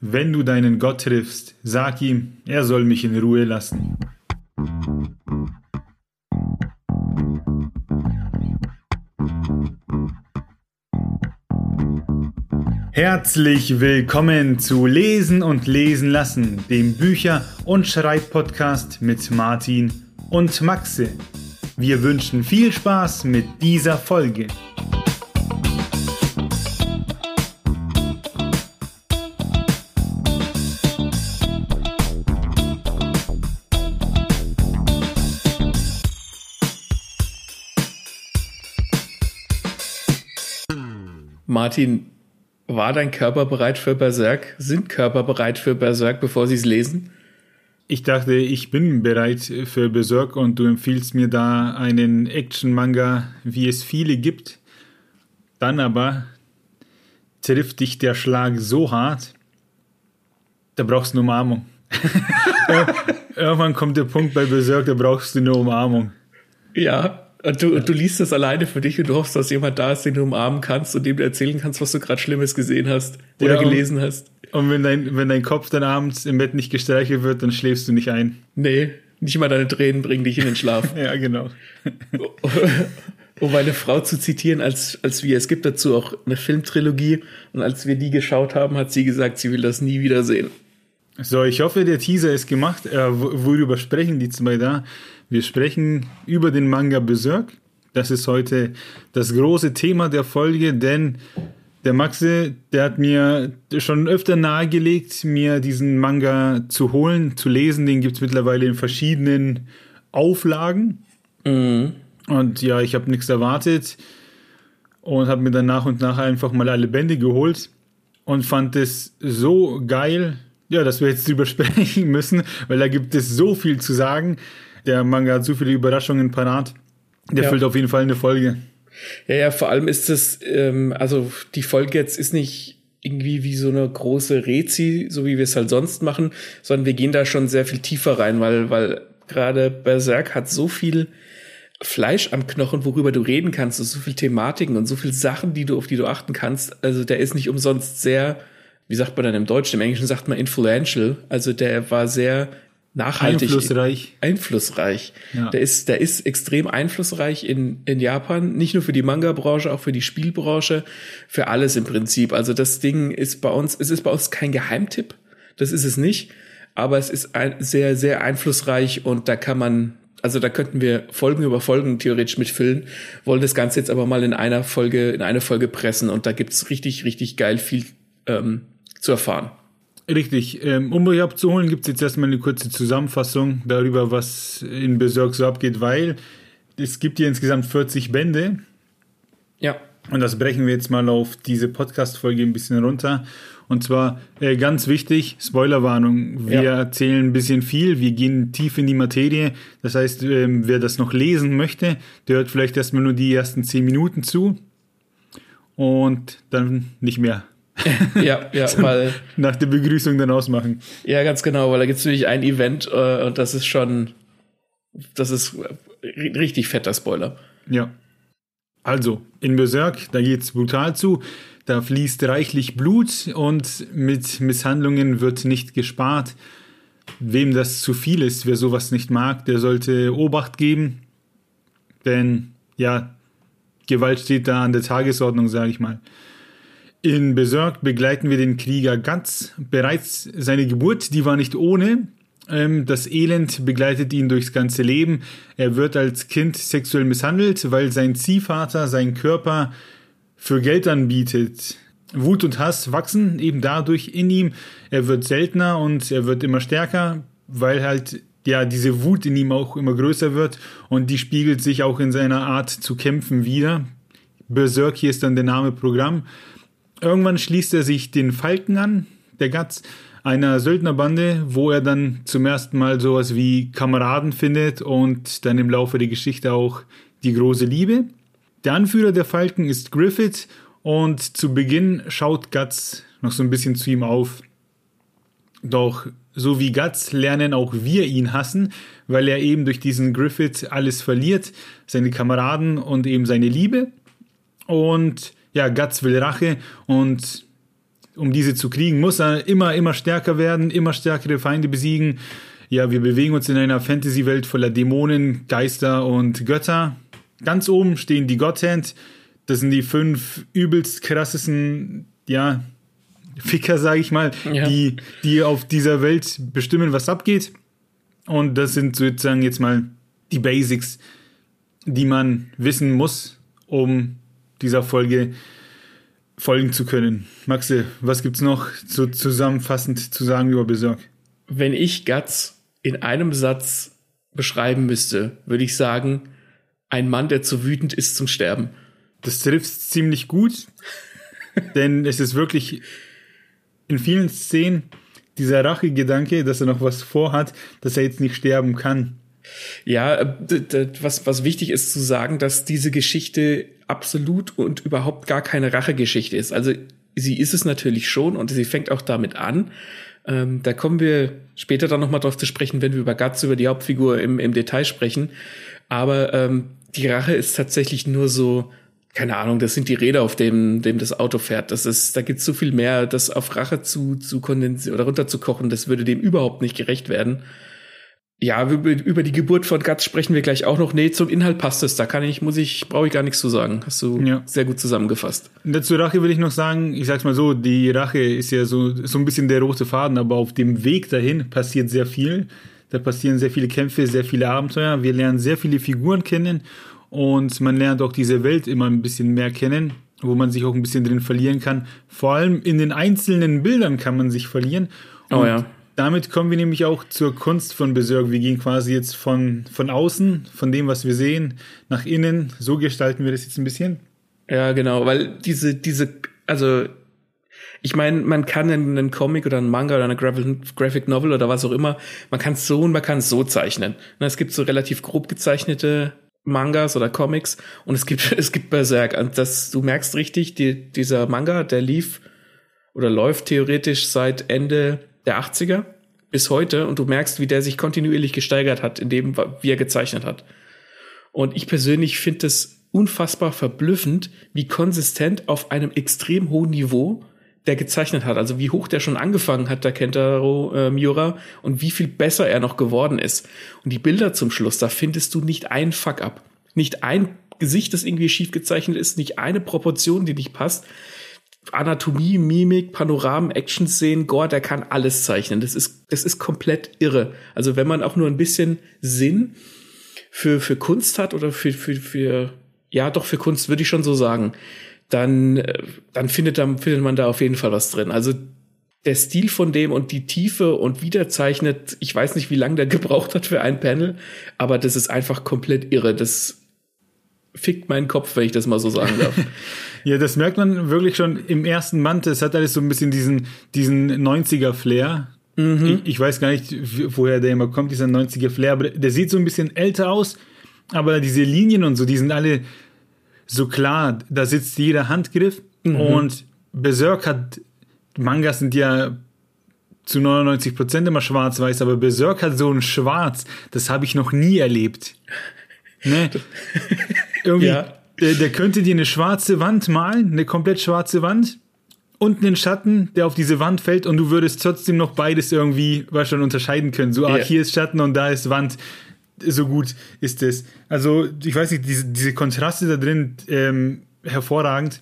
Wenn du deinen Gott triffst, sag ihm, er soll mich in Ruhe lassen. Herzlich willkommen zu Lesen und Lesen lassen, dem Bücher- und Schreibpodcast mit Martin und Maxe. Wir wünschen viel Spaß mit dieser Folge. Martin, war dein Körper bereit für Berserk? Sind Körper bereit für Berserk, bevor sie es lesen? Ich dachte, ich bin bereit für Berserk und du empfiehlst mir da einen Action-Manga, wie es viele gibt. Dann aber trifft dich der Schlag so hart, da brauchst du eine Umarmung. Irgendwann kommt der Punkt bei Berserk, da brauchst du eine Umarmung. Ja, und du, und du liest das alleine für dich und du hoffst, dass jemand da ist, den du umarmen kannst und dem du erzählen kannst, was du gerade Schlimmes gesehen hast oder ja, gelesen hast. Und wenn dein, wenn dein Kopf dann abends im Bett nicht gestreichelt wird, dann schläfst du nicht ein. Nee, nicht mal deine Tränen bringen dich in den Schlaf. ja, genau. um meine Frau zu zitieren, als, als wir, es gibt dazu auch eine Filmtrilogie und als wir die geschaut haben, hat sie gesagt, sie will das nie wiedersehen. So, ich hoffe, der Teaser ist gemacht. Äh, worüber sprechen die zwei da? Wir sprechen über den Manga Berserk. Das ist heute das große Thema der Folge, denn der Maxe, der hat mir schon öfter nahegelegt, mir diesen Manga zu holen, zu lesen. Den gibt es mittlerweile in verschiedenen Auflagen. Mhm. Und ja, ich habe nichts erwartet und habe mir dann nach und nach einfach mal alle Bände geholt und fand es so geil, ja, dass wir jetzt drüber sprechen müssen, weil da gibt es so viel zu sagen. Der Manga hat so viele Überraschungen parat. Der ja. füllt auf jeden Fall eine Folge. Ja, ja, vor allem ist es, ähm, also die Folge jetzt ist nicht irgendwie wie so eine große Rezi, so wie wir es halt sonst machen, sondern wir gehen da schon sehr viel tiefer rein, weil, weil gerade Berserk hat so viel Fleisch am Knochen, worüber du reden kannst, und so viel Thematiken und so viel Sachen, die du, auf die du achten kannst. Also der ist nicht umsonst sehr, wie sagt man dann im Deutschen, im Englischen sagt man influential. Also der war sehr nachhaltig. Einflussreich. Einflussreich. Ja. Der ist, der ist extrem einflussreich in, in Japan. Nicht nur für die Manga-Branche, auch für die Spielbranche, für alles im Prinzip. Also das Ding ist bei uns, es ist bei uns kein Geheimtipp. Das ist es nicht. Aber es ist ein, sehr, sehr einflussreich und da kann man, also da könnten wir Folgen über Folgen theoretisch mitfüllen, wollen das Ganze jetzt aber mal in einer Folge, in eine Folge pressen und da gibt's richtig, richtig geil viel ähm, zu erfahren. Richtig. Ähm, um euch abzuholen, gibt es jetzt erstmal eine kurze Zusammenfassung darüber, was in Berserk so abgeht, weil es gibt hier insgesamt 40 Bände. Ja. Und das brechen wir jetzt mal auf diese Podcast-Folge ein bisschen runter. Und zwar äh, ganz wichtig, Spoilerwarnung. Wir ja. erzählen ein bisschen viel, wir gehen tief in die Materie. Das heißt, ähm, wer das noch lesen möchte, der hört vielleicht erstmal nur die ersten 10 Minuten zu und dann nicht mehr. ja, ja, weil. Nach der Begrüßung dann ausmachen. Ja, ganz genau, weil da gibt es nämlich ein Event äh, und das ist schon. Das ist richtig fetter Spoiler. Ja. Also, in Berserk, da geht's brutal zu. Da fließt reichlich Blut und mit Misshandlungen wird nicht gespart. Wem das zu viel ist, wer sowas nicht mag, der sollte Obacht geben. Denn ja, Gewalt steht da an der Tagesordnung, sage ich mal. In Berserk begleiten wir den Krieger Guts. Bereits seine Geburt, die war nicht ohne. Ähm, das Elend begleitet ihn durchs ganze Leben. Er wird als Kind sexuell misshandelt, weil sein Ziehvater seinen Körper für Geld anbietet. Wut und Hass wachsen eben dadurch in ihm. Er wird seltener und er wird immer stärker, weil halt ja diese Wut in ihm auch immer größer wird und die spiegelt sich auch in seiner Art zu kämpfen wieder. Berserk hier ist dann der Name Programm. Irgendwann schließt er sich den Falken an, der Gatz, einer Söldnerbande, wo er dann zum ersten Mal sowas wie Kameraden findet und dann im Laufe der Geschichte auch die große Liebe. Der Anführer der Falken ist Griffith und zu Beginn schaut Guts noch so ein bisschen zu ihm auf. Doch so wie Guts lernen auch wir ihn hassen, weil er eben durch diesen Griffith alles verliert, seine Kameraden und eben seine Liebe. Und ja, Guts will Rache und um diese zu kriegen, muss er immer, immer stärker werden, immer stärkere Feinde besiegen. Ja, wir bewegen uns in einer Fantasy-Welt voller Dämonen, Geister und Götter. Ganz oben stehen die Gotthand. Das sind die fünf übelst krassesten, ja, Ficker, sage ich mal, ja. die, die auf dieser Welt bestimmen, was abgeht. Und das sind sozusagen jetzt mal die Basics, die man wissen muss, um dieser Folge folgen zu können. Maxe, was gibt's noch so zusammenfassend zu sagen über Berserk? Wenn ich Guts in einem Satz beschreiben müsste, würde ich sagen, ein Mann, der zu wütend ist zum Sterben. Das trifft ziemlich gut, denn es ist wirklich in vielen Szenen dieser Rachegedanke, dass er noch was vorhat, dass er jetzt nicht sterben kann. Ja, äh, was, was wichtig ist zu sagen, dass diese Geschichte absolut und überhaupt gar keine Rachegeschichte ist. Also sie ist es natürlich schon und sie fängt auch damit an. Ähm, da kommen wir später dann nochmal drauf zu sprechen, wenn wir über Guts, über die Hauptfigur im, im Detail sprechen. Aber ähm, die Rache ist tatsächlich nur so, keine Ahnung, das sind die Räder, auf dem, dem das Auto fährt. Das ist, da gibt's so viel mehr, das auf Rache zu, zu kondensieren oder runterzukochen, das würde dem überhaupt nicht gerecht werden. Ja, über, die Geburt von Guts sprechen wir gleich auch noch. Nee, zum Inhalt passt es. Da kann ich, muss ich, brauche ich gar nichts zu sagen. Hast du ja. sehr gut zusammengefasst. Zur Rache will ich noch sagen, ich sag's mal so, die Rache ist ja so, so ein bisschen der rote Faden, aber auf dem Weg dahin passiert sehr viel. Da passieren sehr viele Kämpfe, sehr viele Abenteuer. Wir lernen sehr viele Figuren kennen und man lernt auch diese Welt immer ein bisschen mehr kennen, wo man sich auch ein bisschen drin verlieren kann. Vor allem in den einzelnen Bildern kann man sich verlieren. Oh und oh ja. Damit kommen wir nämlich auch zur Kunst von Berserk. Wir gehen quasi jetzt von, von außen, von dem, was wir sehen, nach innen. So gestalten wir das jetzt ein bisschen. Ja, genau, weil diese, diese, also ich meine, man kann einen Comic oder einen Manga oder eine Graphic Novel oder was auch immer, man kann es so und man kann es so zeichnen. Es gibt so relativ grob gezeichnete Mangas oder Comics und es gibt es gibt Berserk und das du merkst richtig die, dieser Manga der lief oder läuft theoretisch seit Ende der 80er bis heute und du merkst wie der sich kontinuierlich gesteigert hat in dem wie er gezeichnet hat und ich persönlich finde es unfassbar verblüffend wie konsistent auf einem extrem hohen Niveau der gezeichnet hat, also wie hoch der schon angefangen hat, der Kentaro äh, Miura, und wie viel besser er noch geworden ist. Und die Bilder zum Schluss, da findest du nicht ein Fuck up. Nicht ein Gesicht, das irgendwie schief gezeichnet ist, nicht eine Proportion, die nicht passt. Anatomie, Mimik, Panoramen, Action-Szenen, Gore, der kann alles zeichnen. Das ist, das ist komplett irre. Also wenn man auch nur ein bisschen Sinn für, für Kunst hat oder für, für, für, ja, doch für Kunst, würde ich schon so sagen dann, äh, dann findet, dann findet man da auf jeden Fall was drin. Also der Stil von dem und die Tiefe und wiederzeichnet, ich weiß nicht, wie lange der gebraucht hat für ein Panel, aber das ist einfach komplett irre. Das fickt meinen Kopf, wenn ich das mal so sagen darf. ja, das merkt man wirklich schon im ersten Band. Es hat alles so ein bisschen diesen, diesen 90er-Flair. Mhm. Ich, ich, weiß gar nicht, woher der immer kommt, dieser 90er-Flair, aber der sieht so ein bisschen älter aus. Aber diese Linien und so, die sind alle so klar, da sitzt jeder Handgriff mhm. und Berserk hat, Mangas sind ja zu 99 Prozent immer schwarz-weiß, aber Berserk hat so ein Schwarz, das habe ich noch nie erlebt. Ne? Irgendwie, ja. der, der könnte dir eine schwarze Wand malen, eine komplett schwarze Wand und einen Schatten, der auf diese Wand fällt und du würdest trotzdem noch beides irgendwie was schon unterscheiden können. So, ah, hier ist Schatten und da ist Wand so gut ist es. Also, ich weiß nicht, diese, diese Kontraste da drin, ähm, hervorragend.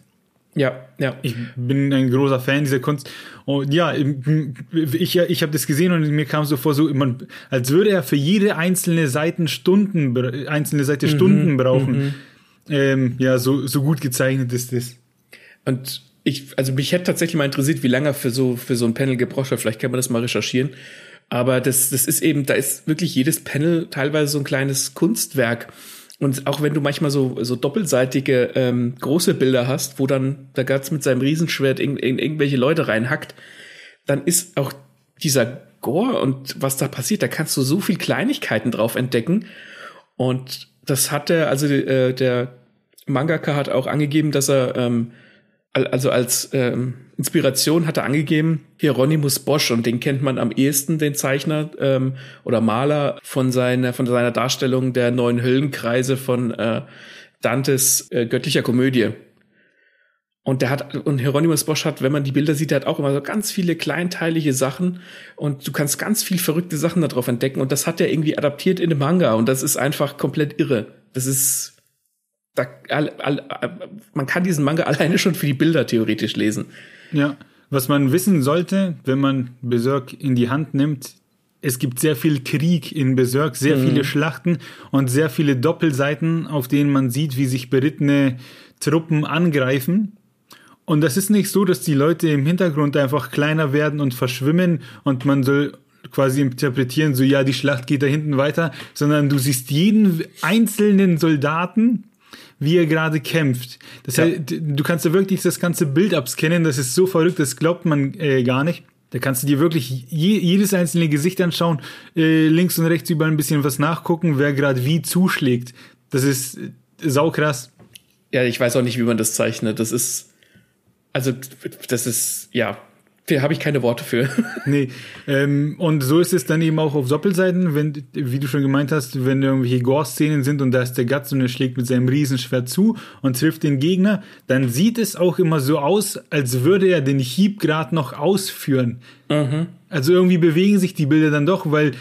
Ja, ja. Ich bin ein großer Fan dieser Kunst. Und ja, ich, ich habe das gesehen und mir kam so vor, so, man, als würde er für jede einzelne Seiten Stunden, einzelne Seite mhm, Stunden brauchen. Mhm. Ähm, ja, so, so gut gezeichnet ist das. Und ich, also mich hätte tatsächlich mal interessiert, wie lange für so, für so ein Panel gebraucht hat. Vielleicht kann man das mal recherchieren. Aber das, das ist eben, da ist wirklich jedes Panel teilweise so ein kleines Kunstwerk. Und auch wenn du manchmal so, so doppelseitige ähm, große Bilder hast, wo dann der Gatz mit seinem Riesenschwert in, in irgendwelche Leute reinhackt, dann ist auch dieser Gore und was da passiert, da kannst du so viel Kleinigkeiten drauf entdecken. Und das hat er, also äh, der Mangaka hat auch angegeben, dass er ähm, also als ähm, Inspiration hat er angegeben Hieronymus Bosch und den kennt man am ehesten, den Zeichner ähm, oder Maler von seiner von seiner Darstellung der neuen Höllenkreise von äh, Dantes äh, göttlicher Komödie. Und der hat, und Hieronymus Bosch hat, wenn man die Bilder sieht, der hat auch immer so ganz viele kleinteilige Sachen und du kannst ganz viel verrückte Sachen darauf entdecken und das hat er irgendwie adaptiert in dem Manga und das ist einfach komplett irre. Das ist, da, all, all, man kann diesen Manga alleine schon für die Bilder theoretisch lesen. Ja, was man wissen sollte, wenn man Berserk in die Hand nimmt, es gibt sehr viel Krieg in Berserk, sehr mhm. viele Schlachten und sehr viele Doppelseiten, auf denen man sieht, wie sich berittene Truppen angreifen und das ist nicht so, dass die Leute im Hintergrund einfach kleiner werden und verschwimmen und man soll quasi interpretieren, so ja, die Schlacht geht da hinten weiter, sondern du siehst jeden einzelnen Soldaten, wie er gerade kämpft. Das ja. heißt, du kannst ja wirklich das ganze Bild abscannen, das ist so verrückt, das glaubt man äh, gar nicht. Da kannst du dir wirklich je, jedes einzelne Gesicht anschauen, äh, links und rechts überall ein bisschen was nachgucken, wer gerade wie zuschlägt. Das ist äh, saukrass. Ja, ich weiß auch nicht, wie man das zeichnet. Das ist also das ist, ja, da habe ich keine Worte für. nee, ähm, und so ist es dann eben auch auf Doppelseiten, wenn, wie du schon gemeint hast, wenn irgendwelche Gore-Szenen sind und da ist der Guts und er schlägt mit seinem Riesenschwert zu und trifft den Gegner, dann sieht es auch immer so aus, als würde er den Hieb gerade noch ausführen. Mhm. Also irgendwie bewegen sich die Bilder dann doch, weil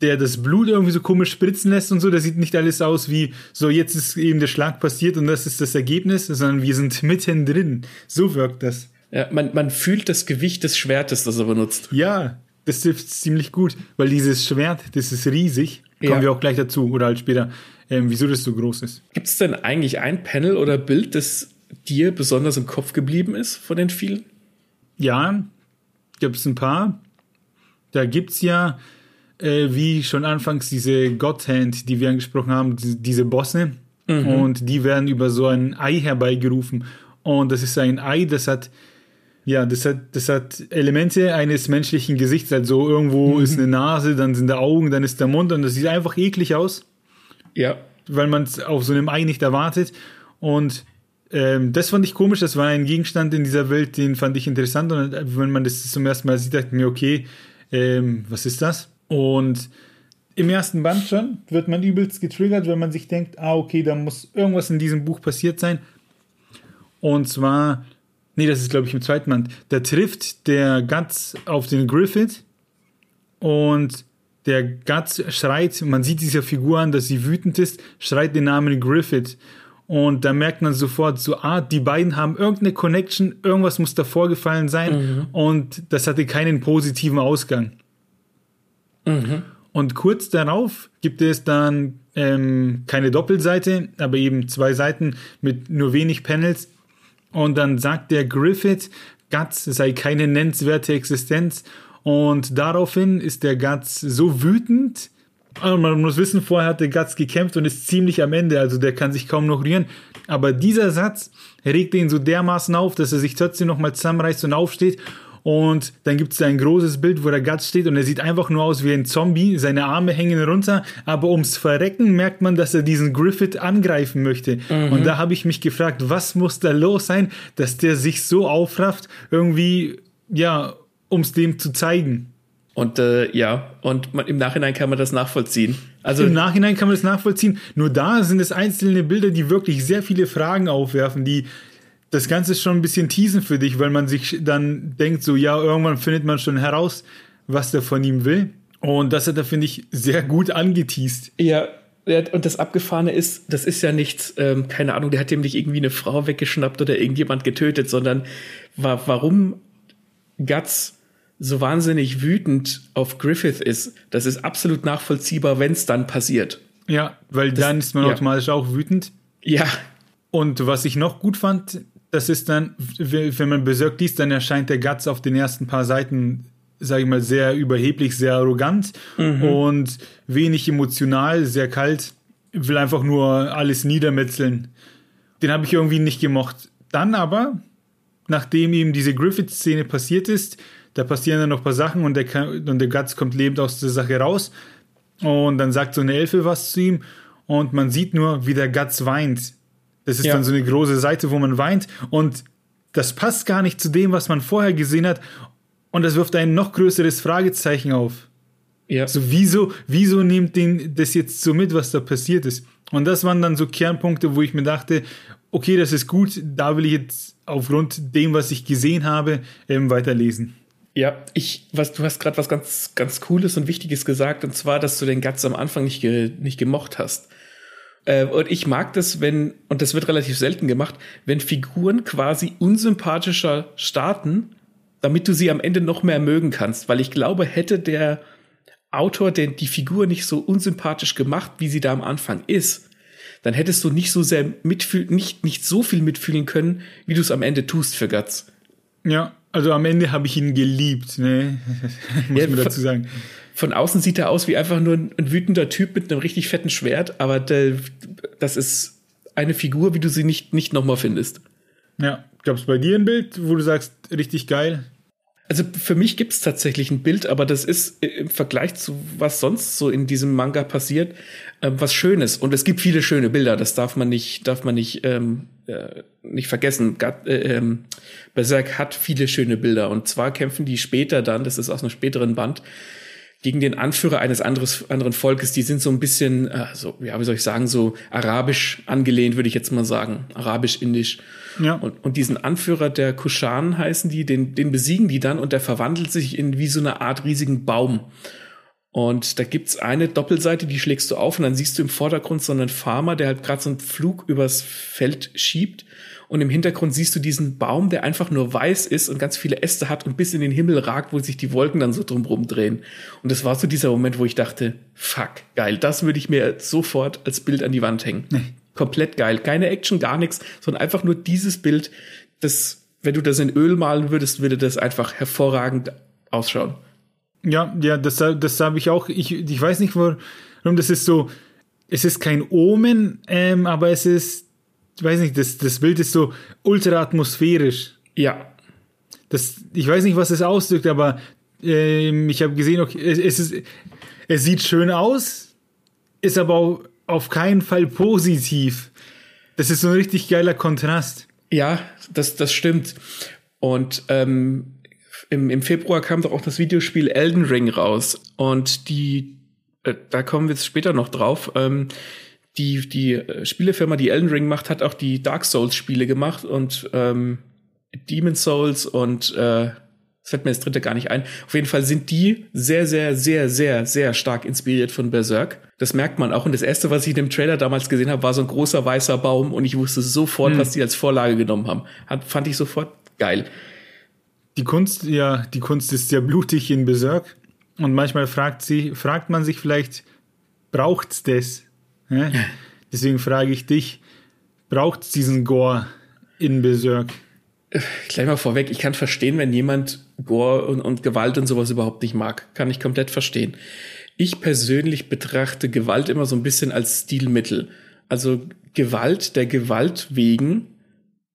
der das Blut irgendwie so komisch spritzen lässt und so, das sieht nicht alles aus wie, so jetzt ist eben der Schlag passiert und das ist das Ergebnis, sondern wir sind mittendrin. So wirkt das. Ja, man, man fühlt das Gewicht des Schwertes, das er benutzt. Ja, das trifft ziemlich gut, weil dieses Schwert, das ist riesig. Kommen ja. wir auch gleich dazu oder halt später, ähm, wieso das so groß ist. Gibt es denn eigentlich ein Panel oder Bild, das dir besonders im Kopf geblieben ist von den vielen? Ja, gibt es ein paar. Da gibt es ja äh, wie schon anfangs diese Godhand, die wir angesprochen haben, diese Bosse. Mhm. Und die werden über so ein Ei herbeigerufen. Und das ist ein Ei, das hat, ja, das hat, das hat Elemente eines menschlichen Gesichts. Also irgendwo mhm. ist eine Nase, dann sind da Augen, dann ist der Mund und das sieht einfach eklig aus. Ja. Weil man es auf so einem Ei nicht erwartet. Und ähm, das fand ich komisch, das war ein Gegenstand in dieser Welt, den fand ich interessant. Und wenn man das zum ersten Mal sieht, dachte ich mir, okay, ähm, was ist das? Und im ersten Band schon wird man übelst getriggert, wenn man sich denkt, ah, okay, da muss irgendwas in diesem Buch passiert sein. Und zwar, nee, das ist glaube ich im zweiten Band, da trifft der Guts auf den Griffith und der Guts schreit, man sieht dieser Figur an, dass sie wütend ist, schreit den Namen Griffith. Und da merkt man sofort so, ah, die beiden haben irgendeine Connection, irgendwas muss da vorgefallen sein mhm. und das hatte keinen positiven Ausgang. Mhm. Und kurz darauf gibt es dann ähm, keine Doppelseite, aber eben zwei Seiten mit nur wenig Panels. Und dann sagt der Griffith, Guts sei keine nennenswerte Existenz. Und daraufhin ist der Guts so wütend, also man muss wissen, vorher hat der Guts gekämpft und ist ziemlich am Ende, also der kann sich kaum noch rühren. Aber dieser Satz regt ihn so dermaßen auf, dass er sich trotzdem nochmal zusammenreißt und aufsteht und dann gibt es da ein großes Bild, wo der Guts steht und er sieht einfach nur aus wie ein Zombie. Seine Arme hängen runter, aber ums Verrecken merkt man, dass er diesen Griffith angreifen möchte. Mhm. Und da habe ich mich gefragt, was muss da los sein, dass der sich so aufrafft, irgendwie, ja, um es dem zu zeigen. Und äh, ja, und man, im Nachhinein kann man das nachvollziehen. Also im Nachhinein kann man das nachvollziehen. Nur da sind es einzelne Bilder, die wirklich sehr viele Fragen aufwerfen, die das Ganze ist schon ein bisschen teasen für dich, weil man sich dann denkt, so ja, irgendwann findet man schon heraus, was der von ihm will. Und das hat er, finde ich, sehr gut angeteased. Ja, und das Abgefahrene ist, das ist ja nichts, ähm, keine Ahnung, der hat ihm nicht irgendwie eine Frau weggeschnappt oder irgendjemand getötet, sondern war, warum Guts so wahnsinnig wütend auf Griffith ist, das ist absolut nachvollziehbar, wenn es dann passiert. Ja, weil das, dann ist man ja. automatisch auch wütend. Ja. Und was ich noch gut fand, das ist dann, wenn man Berserk liest, dann erscheint der Guts auf den ersten paar Seiten, sage ich mal, sehr überheblich, sehr arrogant mhm. und wenig emotional, sehr kalt, will einfach nur alles niedermetzeln. Den habe ich irgendwie nicht gemocht. Dann aber, nachdem eben diese Griffith-Szene passiert ist, da passieren dann noch ein paar Sachen und der, und der Guts kommt lebend aus der Sache raus und dann sagt so eine Elfe was zu ihm und man sieht nur, wie der Guts weint das ist ja. dann so eine große Seite, wo man weint und das passt gar nicht zu dem, was man vorher gesehen hat und das wirft ein noch größeres Fragezeichen auf. Ja. So wieso, wieso nimmt den das jetzt so mit, was da passiert ist? Und das waren dann so Kernpunkte, wo ich mir dachte, okay, das ist gut, da will ich jetzt aufgrund dem, was ich gesehen habe, ähm, weiterlesen. Ja, ich, was, du hast gerade was ganz, ganz Cooles und Wichtiges gesagt, und zwar, dass du den Guts am Anfang nicht, ge, nicht gemocht hast. Äh, und ich mag das, wenn, und das wird relativ selten gemacht, wenn Figuren quasi unsympathischer starten, damit du sie am Ende noch mehr mögen kannst. Weil ich glaube, hätte der Autor den, die Figur nicht so unsympathisch gemacht, wie sie da am Anfang ist, dann hättest du nicht so sehr mitfühlen, nicht, nicht so viel mitfühlen können, wie du es am Ende tust für Guts. Ja, also am Ende habe ich ihn geliebt, ne? Muss ja, man dazu sagen. Von außen sieht er aus wie einfach nur ein, ein wütender Typ mit einem richtig fetten Schwert, aber der, das ist eine Figur, wie du sie nicht, nicht nochmal findest. Ja, gab es bei dir ein Bild, wo du sagst, richtig geil? Also für mich gibt es tatsächlich ein Bild, aber das ist im Vergleich zu was sonst so in diesem Manga passiert, äh, was Schönes. Und es gibt viele schöne Bilder, das darf man nicht, darf man nicht, ähm, äh, nicht vergessen. Gat, äh, ähm, Berserk hat viele schöne Bilder. Und zwar kämpfen die später dann, das ist aus einem späteren Band, gegen den Anführer eines anderes, anderen Volkes. Die sind so ein bisschen, äh, so, ja, wie soll ich sagen, so arabisch angelehnt, würde ich jetzt mal sagen. Arabisch-indisch. Ja. Und, und diesen Anführer der Kushan heißen die, den, den besiegen die dann und der verwandelt sich in wie so eine Art riesigen Baum. Und da gibt's eine Doppelseite, die schlägst du auf und dann siehst du im Vordergrund so einen Farmer, der halt gerade so einen Flug übers Feld schiebt. Und im Hintergrund siehst du diesen Baum, der einfach nur weiß ist und ganz viele Äste hat und bis in den Himmel ragt, wo sich die Wolken dann so drumherum drehen. Und das war so dieser Moment, wo ich dachte, fuck, geil, das würde ich mir sofort als Bild an die Wand hängen. Nee komplett geil. Keine Action, gar nichts, sondern einfach nur dieses Bild, das, wenn du das in Öl malen würdest, würde das einfach hervorragend ausschauen. Ja, ja, das, das habe ich auch. Ich, ich weiß nicht, warum das ist so. Es ist kein Omen, ähm, aber es ist, ich weiß nicht, das, das Bild ist so ultra atmosphärisch. Ja. Das, ich weiß nicht, was es ausdrückt, aber ähm, ich habe gesehen, okay, es, es, ist, es sieht schön aus, ist aber auch auf keinen Fall positiv. Das ist so ein richtig geiler Kontrast. Ja, das, das stimmt. Und ähm, im, im Februar kam doch auch das Videospiel Elden Ring raus. Und die, äh, da kommen wir jetzt später noch drauf. Ähm, die, die äh, Spielefirma, die Elden Ring macht, hat auch die Dark Souls Spiele gemacht und ähm, Demon Souls und äh, das fällt mir das dritte gar nicht ein. Auf jeden Fall sind die sehr, sehr, sehr, sehr, sehr stark inspiriert von Berserk. Das merkt man auch. Und das erste, was ich in dem Trailer damals gesehen habe, war so ein großer weißer Baum und ich wusste sofort, hm. was die als Vorlage genommen haben. Hat, fand ich sofort geil. Die Kunst, ja, die Kunst ist sehr blutig in Berserk. Und manchmal fragt sie, fragt man sich vielleicht, braucht's das? Ja? Deswegen frage ich dich, braucht's diesen Gore in Berserk? gleich mal vorweg, ich kann verstehen, wenn jemand Gore und, und Gewalt und sowas überhaupt nicht mag. Kann ich komplett verstehen. Ich persönlich betrachte Gewalt immer so ein bisschen als Stilmittel. Also Gewalt der Gewalt wegen,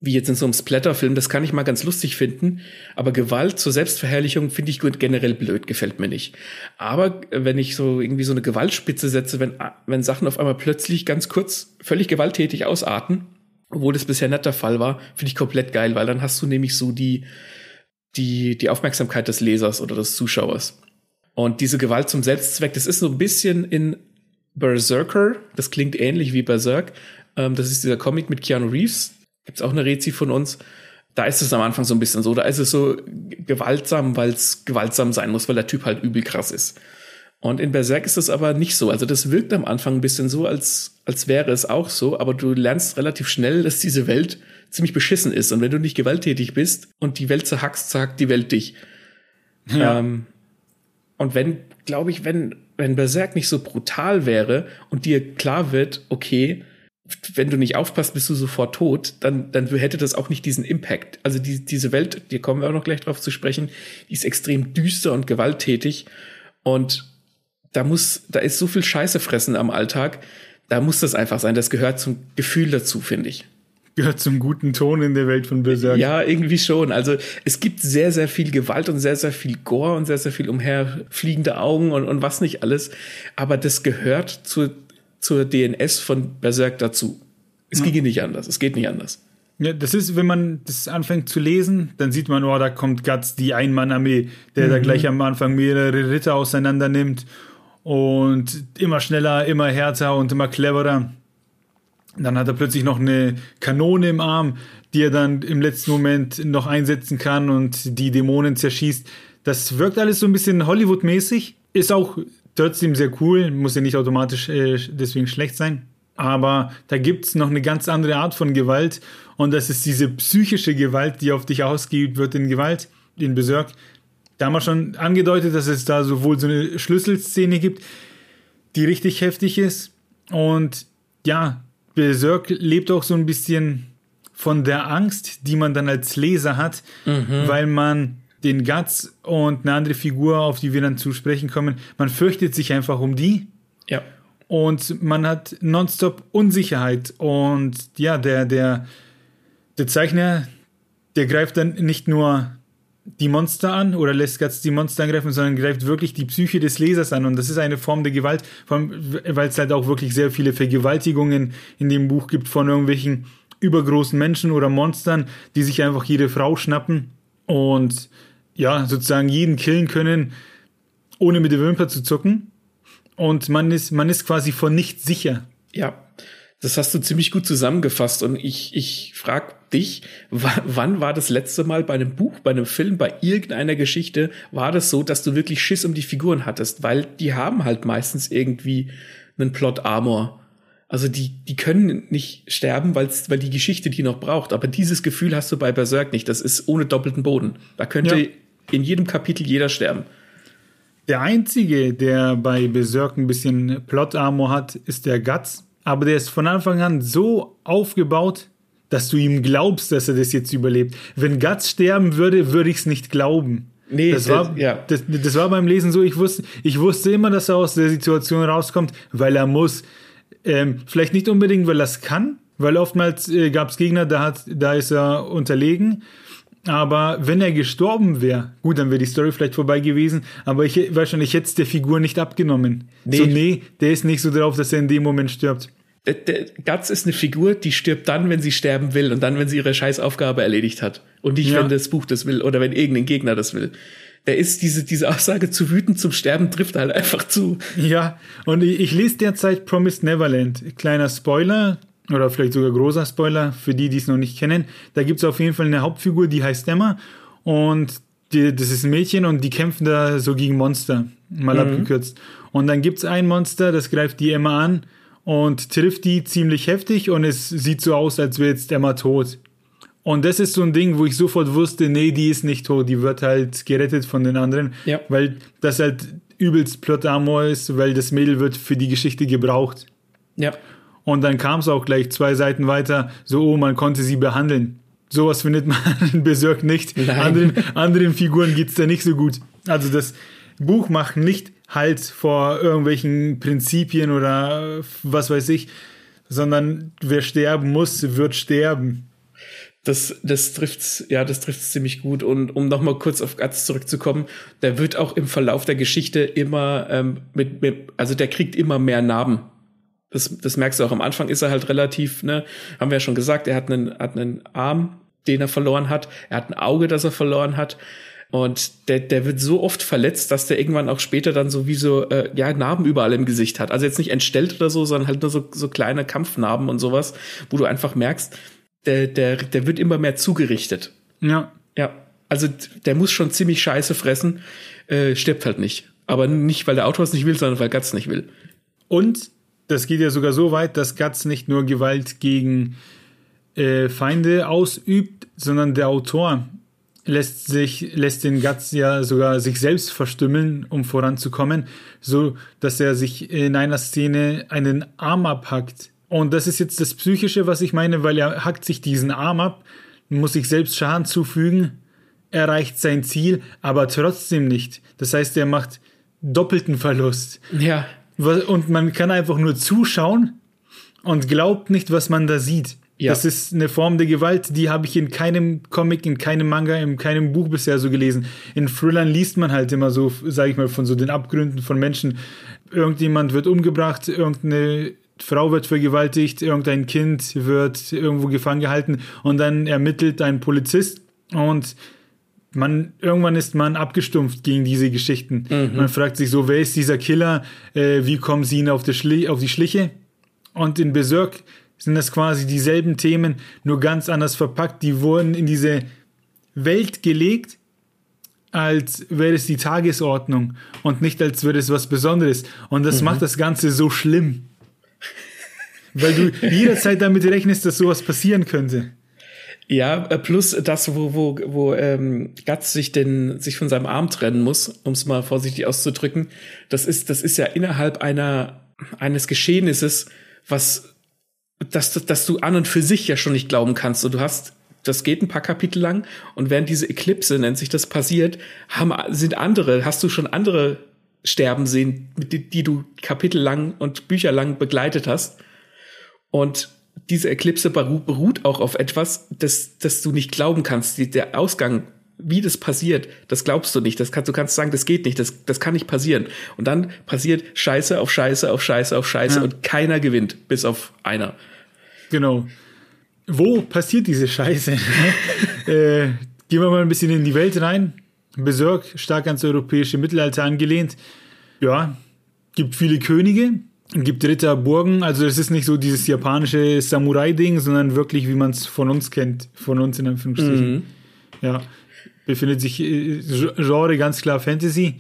wie jetzt in so einem Splatterfilm, das kann ich mal ganz lustig finden, aber Gewalt zur Selbstverherrlichung finde ich generell blöd, gefällt mir nicht. Aber wenn ich so irgendwie so eine Gewaltspitze setze, wenn, wenn Sachen auf einmal plötzlich ganz kurz völlig gewalttätig ausarten, obwohl das bisher nicht der Fall war, finde ich komplett geil, weil dann hast du nämlich so die, die, die Aufmerksamkeit des Lesers oder des Zuschauers. Und diese Gewalt zum Selbstzweck, das ist so ein bisschen in Berserker, das klingt ähnlich wie Berserk. Ähm, das ist dieser Comic mit Keanu Reeves. Gibt's auch eine Rezi von uns. Da ist es am Anfang so ein bisschen so. Da ist es so gewaltsam, weil es gewaltsam sein muss, weil der Typ halt übel krass ist. Und in Berserk ist das aber nicht so. Also das wirkt am Anfang ein bisschen so, als, als wäre es auch so, aber du lernst relativ schnell, dass diese Welt ziemlich beschissen ist. Und wenn du nicht gewalttätig bist und die Welt zerhackst, sagt die Welt dich. Ja. Ähm, und wenn, glaube ich, wenn, wenn Berserk nicht so brutal wäre und dir klar wird, okay, wenn du nicht aufpasst, bist du sofort tot, dann, dann hätte das auch nicht diesen Impact. Also die, diese Welt, die kommen wir auch noch gleich drauf zu sprechen, die ist extrem düster und gewalttätig. Und da muss, da ist so viel Scheiße fressen am Alltag. Da muss das einfach sein. Das gehört zum Gefühl dazu, finde ich. Gehört zum guten Ton in der Welt von Berserk. Ja, irgendwie schon. Also es gibt sehr, sehr viel Gewalt und sehr, sehr viel Gore und sehr, sehr viel umherfliegende Augen und, und was nicht alles. Aber das gehört zur, zur DNS von Berserk dazu. Es ja. ginge nicht anders. Es geht nicht anders. Ja, das ist, wenn man das anfängt zu lesen, dann sieht man, oh, da kommt Guts, die Einmann-Armee, der mhm. da gleich am Anfang mehrere Ritter auseinander nimmt und immer schneller, immer härter und immer cleverer. Dann hat er plötzlich noch eine Kanone im Arm, die er dann im letzten Moment noch einsetzen kann und die Dämonen zerschießt. Das wirkt alles so ein bisschen Hollywood-mäßig. Ist auch trotzdem sehr cool, muss ja nicht automatisch äh, deswegen schlecht sein. Aber da gibt es noch eine ganz andere Art von Gewalt und das ist diese psychische Gewalt, die auf dich ausgeübt wird in Gewalt, in Berserk. Da haben wir schon angedeutet, dass es da sowohl so eine Schlüsselszene gibt, die richtig heftig ist. Und ja, Berserk lebt auch so ein bisschen von der Angst, die man dann als Leser hat, mhm. weil man den Guts und eine andere Figur, auf die wir dann zu sprechen kommen, man fürchtet sich einfach um die. Ja. Und man hat nonstop Unsicherheit. Und ja, der, der, der Zeichner, der greift dann nicht nur die Monster an oder lässt Guts die Monster angreifen, sondern greift wirklich die Psyche des Lesers an. Und das ist eine Form der Gewalt, weil es halt auch wirklich sehr viele Vergewaltigungen in dem Buch gibt von irgendwelchen übergroßen Menschen oder Monstern, die sich einfach jede Frau schnappen und ja, sozusagen jeden killen können, ohne mit der Wimper zu zucken. Und man ist, man ist quasi vor nichts sicher. Ja, das hast du ziemlich gut zusammengefasst. Und ich, ich frag dich, wann war das letzte Mal bei einem Buch, bei einem Film, bei irgendeiner Geschichte, war das so, dass du wirklich Schiss um die Figuren hattest? Weil die haben halt meistens irgendwie einen Plot-Armor. Also die, die können nicht sterben, weil's, weil die Geschichte die noch braucht. Aber dieses Gefühl hast du bei Berserk nicht. Das ist ohne doppelten Boden. Da könnte ja. In jedem Kapitel jeder sterben. Der einzige, der bei Berserk ein bisschen Plot-Armor hat, ist der Guts aber der ist von Anfang an so aufgebaut, dass du ihm glaubst, dass er das jetzt überlebt. Wenn Guts sterben würde, würde ich es nicht glauben. Nee, das, das war, ja. das, das war beim Lesen so, ich wusste, ich wusste immer, dass er aus der Situation rauskommt, weil er muss. Ähm, vielleicht nicht unbedingt, weil er es kann, weil oftmals äh, gab es Gegner, da, hat, da ist er unterlegen. Aber wenn er gestorben wäre, gut, dann wäre die Story vielleicht vorbei gewesen, aber ich wahrscheinlich hätte es der Figur nicht abgenommen. Nee. So, nee, der ist nicht so drauf, dass er in dem Moment stirbt. Der, der Guts ist eine Figur, die stirbt dann, wenn sie sterben will und dann, wenn sie ihre Scheißaufgabe erledigt hat. Und nicht, ja. wenn das Buch das will oder wenn irgendein Gegner das will. Der ist diese, diese Aussage zu wütend zum Sterben trifft halt einfach zu. Ja, und ich, ich lese derzeit Promised Neverland. Kleiner Spoiler, oder vielleicht sogar großer Spoiler für die, die es noch nicht kennen. Da gibt es auf jeden Fall eine Hauptfigur, die heißt Emma und die, das ist ein Mädchen und die kämpfen da so gegen Monster, mal mhm. abgekürzt. Und dann gibt es ein Monster, das greift die Emma an und trifft die ziemlich heftig und es sieht so aus, als wäre jetzt Emma tot. Und das ist so ein Ding, wo ich sofort wusste, nee, die ist nicht tot, die wird halt gerettet von den anderen, ja. weil das halt übelst Plot-Armor ist, weil das Mädel wird für die Geschichte gebraucht. Ja. Und dann kam es auch gleich zwei Seiten weiter, so, oh, man konnte sie behandeln. Sowas findet man in Berserk nicht. Anderen, anderen Figuren geht's da nicht so gut. Also das Buch macht nicht Halt vor irgendwelchen Prinzipien oder was weiß ich, sondern wer sterben muss, wird sterben. Das, das trifft's, ja, das trifft's ziemlich gut. Und um nochmal kurz auf Guts zurückzukommen, der wird auch im Verlauf der Geschichte immer ähm, mit, mit, also der kriegt immer mehr Narben. Das, das merkst du auch. Am Anfang ist er halt relativ, ne, haben wir ja schon gesagt, er hat einen, hat einen Arm, den er verloren hat. Er hat ein Auge, das er verloren hat. Und der, der wird so oft verletzt, dass der irgendwann auch später dann so wie so, äh, ja, Narben überall im Gesicht hat. Also jetzt nicht entstellt oder so, sondern halt nur so, so kleine Kampfnarben und sowas, wo du einfach merkst, der, der, der wird immer mehr zugerichtet. Ja. Ja. Also der muss schon ziemlich scheiße fressen, äh, stirbt halt nicht. Aber nicht, weil der Autor es nicht will, sondern weil Guts nicht will. Und das geht ja sogar so weit, dass Guts nicht nur Gewalt gegen äh, Feinde ausübt, sondern der Autor lässt sich lässt den Guts ja sogar sich selbst verstümmeln, um voranzukommen, so dass er sich in einer Szene einen Arm abhackt. Und das ist jetzt das Psychische, was ich meine, weil er hackt sich diesen Arm ab, muss sich selbst Schaden zufügen, erreicht sein Ziel, aber trotzdem nicht. Das heißt, er macht doppelten Verlust. Ja. Und man kann einfach nur zuschauen und glaubt nicht, was man da sieht. Ja. Das ist eine Form der Gewalt, die habe ich in keinem Comic, in keinem Manga, in keinem Buch bisher so gelesen. In Thrillern liest man halt immer so, sage ich mal, von so den Abgründen von Menschen. Irgendjemand wird umgebracht, irgendeine Frau wird vergewaltigt, irgendein Kind wird irgendwo gefangen gehalten und dann ermittelt ein Polizist und man irgendwann ist man abgestumpft gegen diese Geschichten. Mhm. Man fragt sich so, wer ist dieser Killer? Äh, wie kommen sie ihn auf die, Schli auf die Schliche? Und in Berserk sind das quasi dieselben Themen, nur ganz anders verpackt. Die wurden in diese Welt gelegt, als wäre es die Tagesordnung und nicht als würde es was Besonderes. Und das mhm. macht das Ganze so schlimm. Weil du jederzeit damit rechnest, dass sowas passieren könnte. Ja, äh, plus das, wo, wo, wo ähm, Gatz sich den, sich von seinem Arm trennen muss, um es mal vorsichtig auszudrücken, das ist, das ist ja innerhalb einer, eines Geschehnisses, was, dass, dass du an und für sich ja schon nicht glauben kannst. Und du hast, das geht ein paar Kapitel lang, und während diese Eklipse, nennt sich das, passiert, haben, sind andere, hast du schon andere sterben sehen, die, die du kapitellang und bücherlang begleitet hast. Und diese Eklipse beruht auch auf etwas, das, das du nicht glauben kannst. Der Ausgang, wie das passiert, das glaubst du nicht. Das kannst, du kannst sagen, das geht nicht, das, das kann nicht passieren. Und dann passiert Scheiße auf Scheiße auf Scheiße auf Scheiße ja. und keiner gewinnt, bis auf einer. Genau. Wo passiert diese Scheiße? äh, gehen wir mal ein bisschen in die Welt rein. Berserk, stark ans europäische Mittelalter angelehnt. Ja, gibt viele Könige, gibt Ritter, Burgen. Also es ist nicht so dieses japanische Samurai-Ding, sondern wirklich, wie man es von uns kennt. Von uns in Anführungsstrichen. Mhm. Ja, befindet sich äh, Genre ganz klar Fantasy.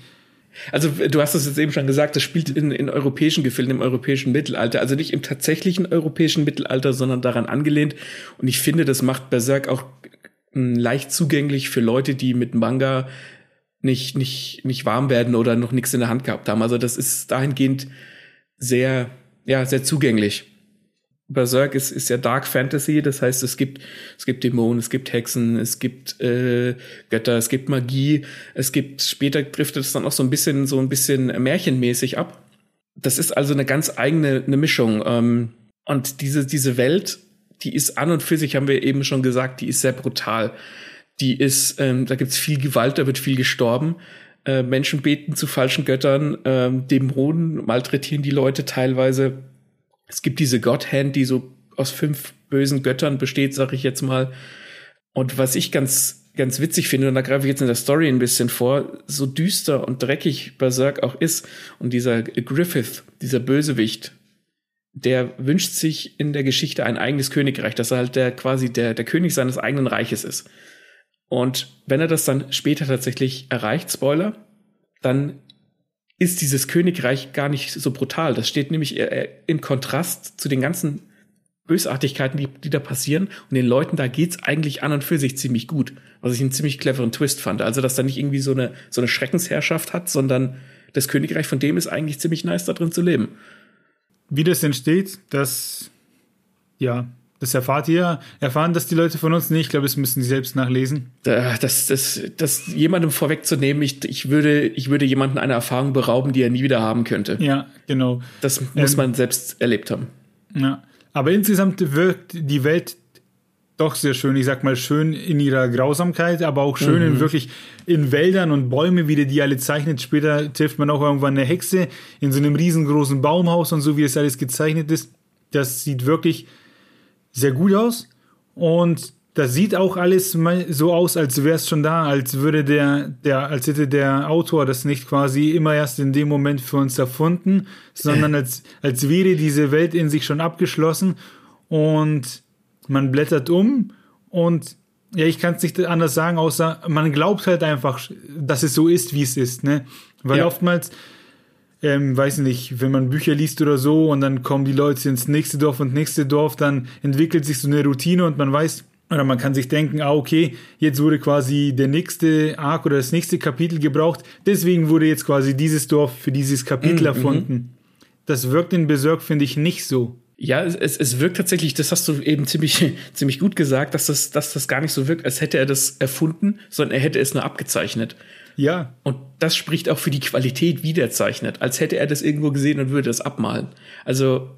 Also du hast es jetzt eben schon gesagt, das spielt in, in europäischen Gefilden, im europäischen Mittelalter. Also nicht im tatsächlichen europäischen Mittelalter, sondern daran angelehnt. Und ich finde, das macht Berserk auch hm, leicht zugänglich für Leute, die mit Manga nicht, nicht, nicht warm werden oder noch nichts in der Hand gehabt haben. Also das ist dahingehend sehr, ja, sehr zugänglich. Berserk ist, ist ja Dark Fantasy, das heißt, es gibt, es gibt Dämonen, es gibt Hexen, es gibt äh, Götter, es gibt Magie, es gibt, später driftet es dann auch so ein bisschen, so ein bisschen märchenmäßig ab. Das ist also eine ganz eigene eine Mischung. Ähm, und diese, diese Welt, die ist an und für sich, haben wir eben schon gesagt, die ist sehr brutal. Die ist, ähm, da gibt's viel Gewalt, da wird viel gestorben. Äh, Menschen beten zu falschen Göttern, ähm, Dämonen malträtieren die Leute teilweise. Es gibt diese Godhand, die so aus fünf bösen Göttern besteht, sag ich jetzt mal. Und was ich ganz, ganz witzig finde, und da greife ich jetzt in der Story ein bisschen vor, so düster und dreckig Berserk auch ist, und dieser Griffith, dieser Bösewicht, der wünscht sich in der Geschichte ein eigenes Königreich, dass er halt der quasi der, der König seines eigenen Reiches ist. Und wenn er das dann später tatsächlich erreicht, Spoiler, dann ist dieses Königreich gar nicht so brutal. Das steht nämlich im Kontrast zu den ganzen Bösartigkeiten, die, die da passieren. Und den Leuten da geht's eigentlich an und für sich ziemlich gut. Was ich einen ziemlich cleveren Twist fand. Also, dass da nicht irgendwie so eine, so eine Schreckensherrschaft hat, sondern das Königreich von dem ist eigentlich ziemlich nice, da drin zu leben. Wie das entsteht, das, ja, das erfahrt ihr. Erfahren das die Leute von uns nicht. Ich glaube, das müssen sie selbst nachlesen. Das, das, das jemandem vorwegzunehmen, ich, ich, würde, ich würde jemanden eine Erfahrung berauben, die er nie wieder haben könnte. Ja, genau. Das muss ähm, man selbst erlebt haben. Ja. Aber insgesamt wirkt die Welt doch sehr schön. Ich sag mal schön in ihrer Grausamkeit, aber auch schön mhm. in wirklich in Wäldern und Bäume, wie der die alle zeichnet. Später trifft man auch irgendwann eine Hexe in so einem riesengroßen Baumhaus und so, wie es alles gezeichnet ist. Das sieht wirklich sehr gut aus und das sieht auch alles so aus, als wäre es schon da, als würde der, der, als hätte der Autor das nicht quasi immer erst in dem Moment für uns erfunden, sondern als, als wäre diese Welt in sich schon abgeschlossen und man blättert um und ja, ich kann es nicht anders sagen, außer man glaubt halt einfach, dass es so ist, wie es ist, ne? Weil ja. oftmals ähm, weiß nicht, wenn man Bücher liest oder so und dann kommen die Leute ins nächste Dorf und nächste Dorf, dann entwickelt sich so eine Routine und man weiß, oder man kann sich denken, ah, okay, jetzt wurde quasi der nächste Arc oder das nächste Kapitel gebraucht, deswegen wurde jetzt quasi dieses Dorf für dieses Kapitel mhm. erfunden. Das wirkt in Berserk, finde ich, nicht so. Ja, es, es wirkt tatsächlich, das hast du eben ziemlich, ziemlich gut gesagt, dass das, dass das gar nicht so wirkt, als hätte er das erfunden, sondern er hätte es nur abgezeichnet. Ja. Und das spricht auch für die Qualität, wie der zeichnet, als hätte er das irgendwo gesehen und würde das abmalen. Also,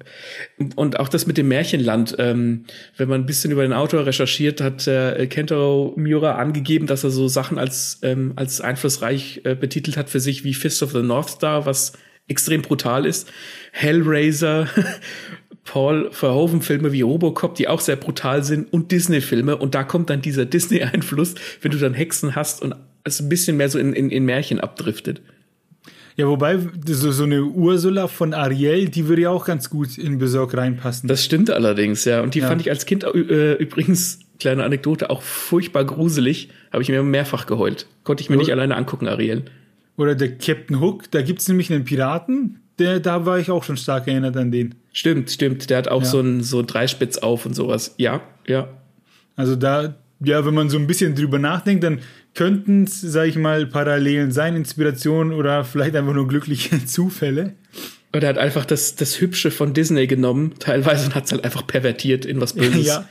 und auch das mit dem Märchenland, ähm, wenn man ein bisschen über den Autor recherchiert, hat äh, Kentaro Miura angegeben, dass er so Sachen als, ähm, als einflussreich äh, betitelt hat für sich wie Fist of the North Star, was extrem brutal ist. Hellraiser, Paul Verhoeven-Filme wie Robocop, die auch sehr brutal sind, und Disney-Filme. Und da kommt dann dieser Disney-Einfluss, wenn du dann Hexen hast und es ein bisschen mehr so in, in, in Märchen abdriftet. Ja, wobei so, so eine Ursula von Ariel, die würde ja auch ganz gut in Berserk reinpassen. Das stimmt allerdings, ja. Und die ja. fand ich als Kind äh, übrigens, kleine Anekdote, auch furchtbar gruselig. Habe ich mir mehrfach geheult. Konnte ich mir Oder, nicht alleine angucken, Ariel. Oder der Captain Hook, da gibt's nämlich einen Piraten, der, da war ich auch schon stark erinnert an den. Stimmt, stimmt. Der hat auch ja. so ein so Dreispitz auf und sowas. Ja, ja. Also da, ja, wenn man so ein bisschen drüber nachdenkt, dann könnten es, sag ich mal, Parallelen sein, Inspiration oder vielleicht einfach nur glückliche Zufälle. Oder er hat einfach das, das Hübsche von Disney genommen, teilweise und hat es halt einfach pervertiert in was Böses. ja,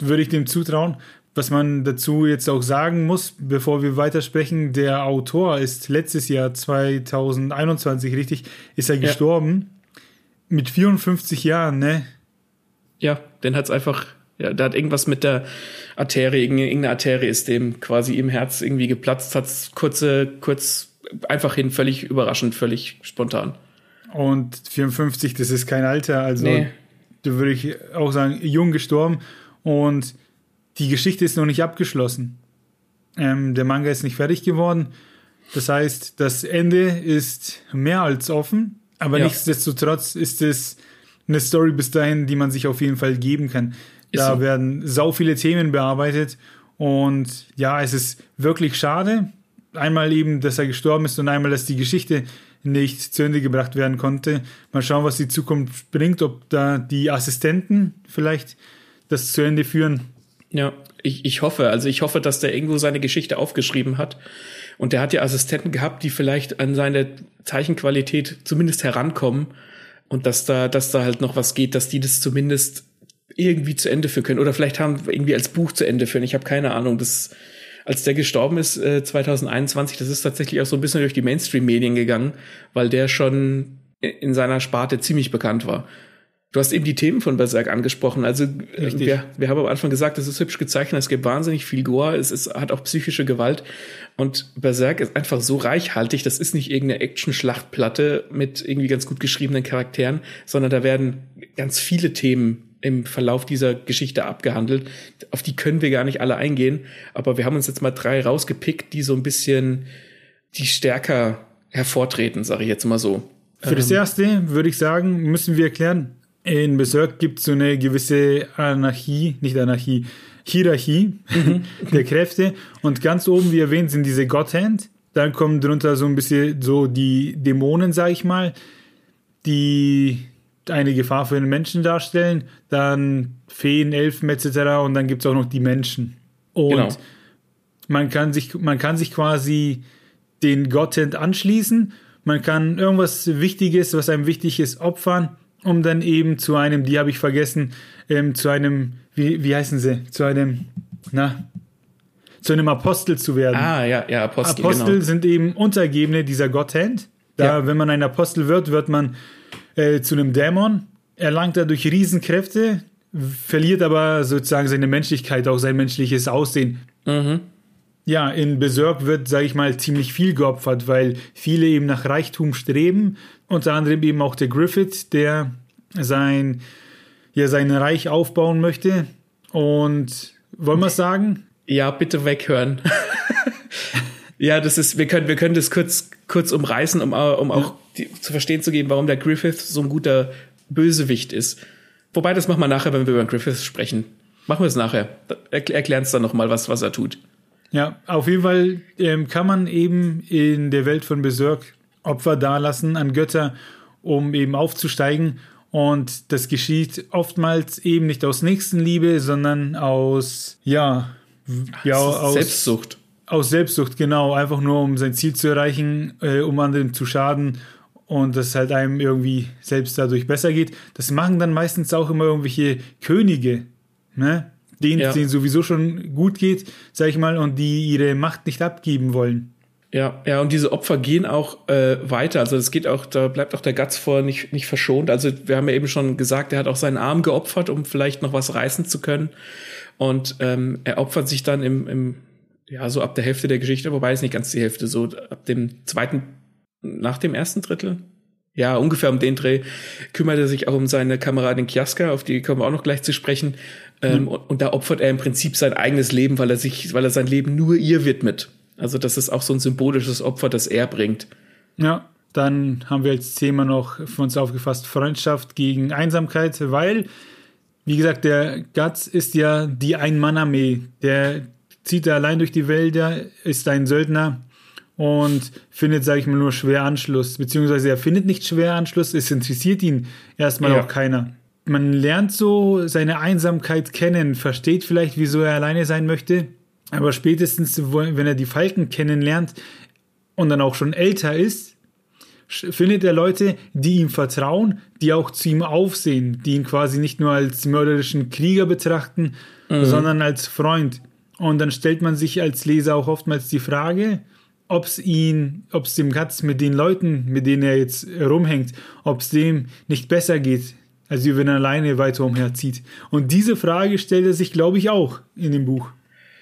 würde ich dem zutrauen. Was man dazu jetzt auch sagen muss, bevor wir weitersprechen, der Autor ist letztes Jahr 2021, richtig, ist er gestorben. Ja. Mit 54 Jahren, ne? Ja, den hat es einfach ja, da hat irgendwas mit der Arterie, irgendeine Arterie ist dem quasi im Herz irgendwie geplatzt, hat kurze, kurz einfach hin, völlig überraschend, völlig spontan. Und 54, das ist kein Alter, also nee. da würde ich auch sagen, jung gestorben und die Geschichte ist noch nicht abgeschlossen. Ähm, der Manga ist nicht fertig geworden. Das heißt, das Ende ist mehr als offen, aber ja. nichtsdestotrotz ist es eine Story bis dahin, die man sich auf jeden Fall geben kann da so. werden sau viele Themen bearbeitet und ja, es ist wirklich schade. Einmal eben, dass er gestorben ist und einmal, dass die Geschichte nicht zu Ende gebracht werden konnte. Mal schauen, was die Zukunft bringt, ob da die Assistenten vielleicht das zu Ende führen. Ja, ich, ich hoffe. Also ich hoffe, dass der irgendwo seine Geschichte aufgeschrieben hat. Und der hat ja Assistenten gehabt, die vielleicht an seine Zeichenqualität zumindest herankommen. Und dass da, dass da halt noch was geht, dass die das zumindest irgendwie zu Ende führen können. Oder vielleicht haben wir irgendwie als Buch zu Ende führen. Ich habe keine Ahnung. Das, als der gestorben ist, äh, 2021, das ist tatsächlich auch so ein bisschen durch die Mainstream-Medien gegangen, weil der schon in seiner Sparte ziemlich bekannt war. Du hast eben die Themen von Berserk angesprochen. Also äh, wir, wir haben am Anfang gesagt, es ist hübsch gezeichnet, es gibt wahnsinnig viel Gore, es ist, hat auch psychische Gewalt. Und Berserk ist einfach so reichhaltig, das ist nicht irgendeine Action-Schlachtplatte mit irgendwie ganz gut geschriebenen Charakteren, sondern da werden ganz viele Themen im Verlauf dieser Geschichte abgehandelt. Auf die können wir gar nicht alle eingehen, aber wir haben uns jetzt mal drei rausgepickt, die so ein bisschen die stärker hervortreten, sage ich jetzt mal so. Für das ähm, erste würde ich sagen, müssen wir erklären, in Berserk gibt es so eine gewisse Anarchie, nicht Anarchie, Hierarchie mhm. der Kräfte. Und ganz oben, wie erwähnt, sind diese Godhand. Dann kommen drunter so ein bisschen so die Dämonen, sag ich mal, die eine Gefahr für den Menschen darstellen, dann Feen, Elfen etc. und dann gibt es auch noch die Menschen. Und genau. man, kann sich, man kann sich quasi den Gottent anschließen, man kann irgendwas Wichtiges, was einem wichtig ist, opfern, um dann eben zu einem, die habe ich vergessen, ähm, zu einem, wie, wie heißen sie, zu einem, na, zu einem Apostel zu werden. Ah, ja, ja, Apostel. Apostel genau. sind eben Untergebene dieser Gotthand. Da, ja. wenn man ein Apostel wird, wird man äh, zu einem Dämon, erlangt dadurch Riesenkräfte, verliert aber sozusagen seine Menschlichkeit, auch sein menschliches Aussehen. Mhm. Ja, in Berserk wird, sage ich mal, ziemlich viel geopfert, weil viele eben nach Reichtum streben. Unter anderem eben auch der Griffith, der sein, ja, sein Reich aufbauen möchte. Und wollen wir es sagen? Ja, bitte weghören. ja, das ist, wir können, wir können das kurz, kurz umreißen, um, um auch die, zu verstehen zu geben, warum der Griffith so ein guter Bösewicht ist. Wobei, das machen wir nachher, wenn wir über Griffith sprechen. Machen wir es nachher. Erklären es dann nochmal, was, was er tut. Ja, auf jeden Fall ähm, kann man eben in der Welt von Berserk Opfer dalassen an Götter, um eben aufzusteigen. Und das geschieht oftmals eben nicht aus Nächstenliebe, sondern aus, ja, ja aus Selbstsucht. Aus Selbstsucht, genau. Einfach nur, um sein Ziel zu erreichen, äh, um anderen zu schaden und dass es halt einem irgendwie selbst dadurch besser geht. Das machen dann meistens auch immer irgendwelche Könige, ne? denen ja. denen sowieso schon gut geht, sag ich mal, und die ihre Macht nicht abgeben wollen. Ja, ja, und diese Opfer gehen auch äh, weiter. Also es geht auch, da bleibt auch der Guts vor nicht, nicht verschont. Also wir haben ja eben schon gesagt, er hat auch seinen Arm geopfert, um vielleicht noch was reißen zu können. Und ähm, er opfert sich dann im, im, ja, so ab der Hälfte der Geschichte, wobei es nicht ganz die Hälfte, so ab dem zweiten nach dem ersten Drittel, ja, ungefähr um den Dreh, kümmert er sich auch um seine Kameradin Kiaska, auf die kommen wir auch noch gleich zu sprechen. Ähm, mhm. und, und, da opfert er im Prinzip sein eigenes Leben, weil er sich, weil er sein Leben nur ihr widmet. Also das ist auch so ein symbolisches Opfer, das er bringt. Ja, dann haben wir als Thema noch für uns aufgefasst Freundschaft gegen Einsamkeit, weil, wie gesagt, der Guts ist ja die Ein-Mann-Armee. Der zieht da allein durch die Wälder, ist ein Söldner und findet, sage ich mal, nur schwer Anschluss. Beziehungsweise er findet nicht schwer Anschluss, es interessiert ihn erstmal ja. auch keiner. Man lernt so seine Einsamkeit kennen, versteht vielleicht, wieso er alleine sein möchte. Aber spätestens, wenn er die Falken kennenlernt und dann auch schon älter ist, findet er Leute, die ihm vertrauen, die auch zu ihm aufsehen, die ihn quasi nicht nur als mörderischen Krieger betrachten, mhm. sondern als Freund. Und dann stellt man sich als Leser auch oftmals die Frage, ob es ihn, ob es dem Katz mit den Leuten, mit denen er jetzt rumhängt, ob es dem nicht besser geht, als wenn er alleine weiter umherzieht. Und diese Frage stellt er sich, glaube ich, auch in dem Buch.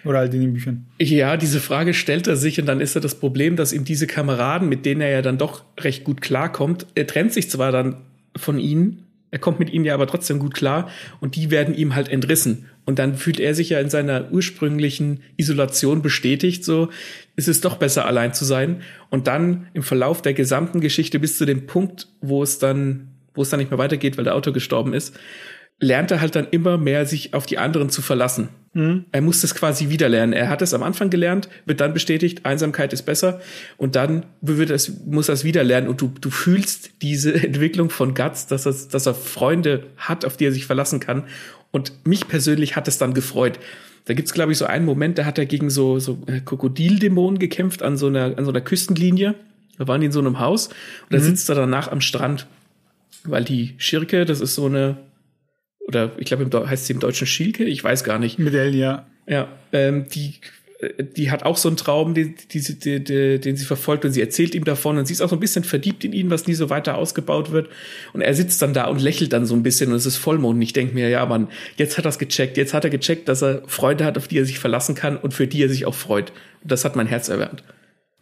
Oder halt in den Büchern. Ja, diese Frage stellt er sich und dann ist er das Problem, dass ihm diese Kameraden, mit denen er ja dann doch recht gut klarkommt, er trennt sich zwar dann von ihnen, er kommt mit ihnen ja aber trotzdem gut klar und die werden ihm halt entrissen. Und dann fühlt er sich ja in seiner ursprünglichen Isolation bestätigt, so ist es doch besser allein zu sein. Und dann im Verlauf der gesamten Geschichte bis zu dem Punkt, wo es dann, wo es dann nicht mehr weitergeht, weil der Autor gestorben ist, lernt er halt dann immer mehr, sich auf die anderen zu verlassen. Mhm. Er muss das quasi wieder lernen. Er hat es am Anfang gelernt, wird dann bestätigt, Einsamkeit ist besser und dann wird es, muss er es wieder lernen und du, du fühlst diese Entwicklung von Guts, dass er, dass er Freunde hat, auf die er sich verlassen kann und mich persönlich hat es dann gefreut. Da gibt's glaube ich, so einen Moment, da hat er gegen so, so äh, Krokodildämonen gekämpft an so einer, an so einer Küstenlinie. Da waren die in so einem Haus und da mhm. sitzt er danach am Strand, weil die Schirke, das ist so eine oder ich glaube, heißt sie im Deutschen Schielke, ich weiß gar nicht. Mit L, ja. Ja, ähm, die, die hat auch so einen Traum, den, die, die, die, den sie verfolgt und sie erzählt ihm davon und sie ist auch so ein bisschen verliebt in ihn, was nie so weiter ausgebaut wird. Und er sitzt dann da und lächelt dann so ein bisschen und es ist Vollmond. Und ich denke mir, ja, Mann, jetzt hat er es gecheckt. Jetzt hat er gecheckt, dass er Freunde hat, auf die er sich verlassen kann und für die er sich auch freut. Und das hat mein Herz erwärmt.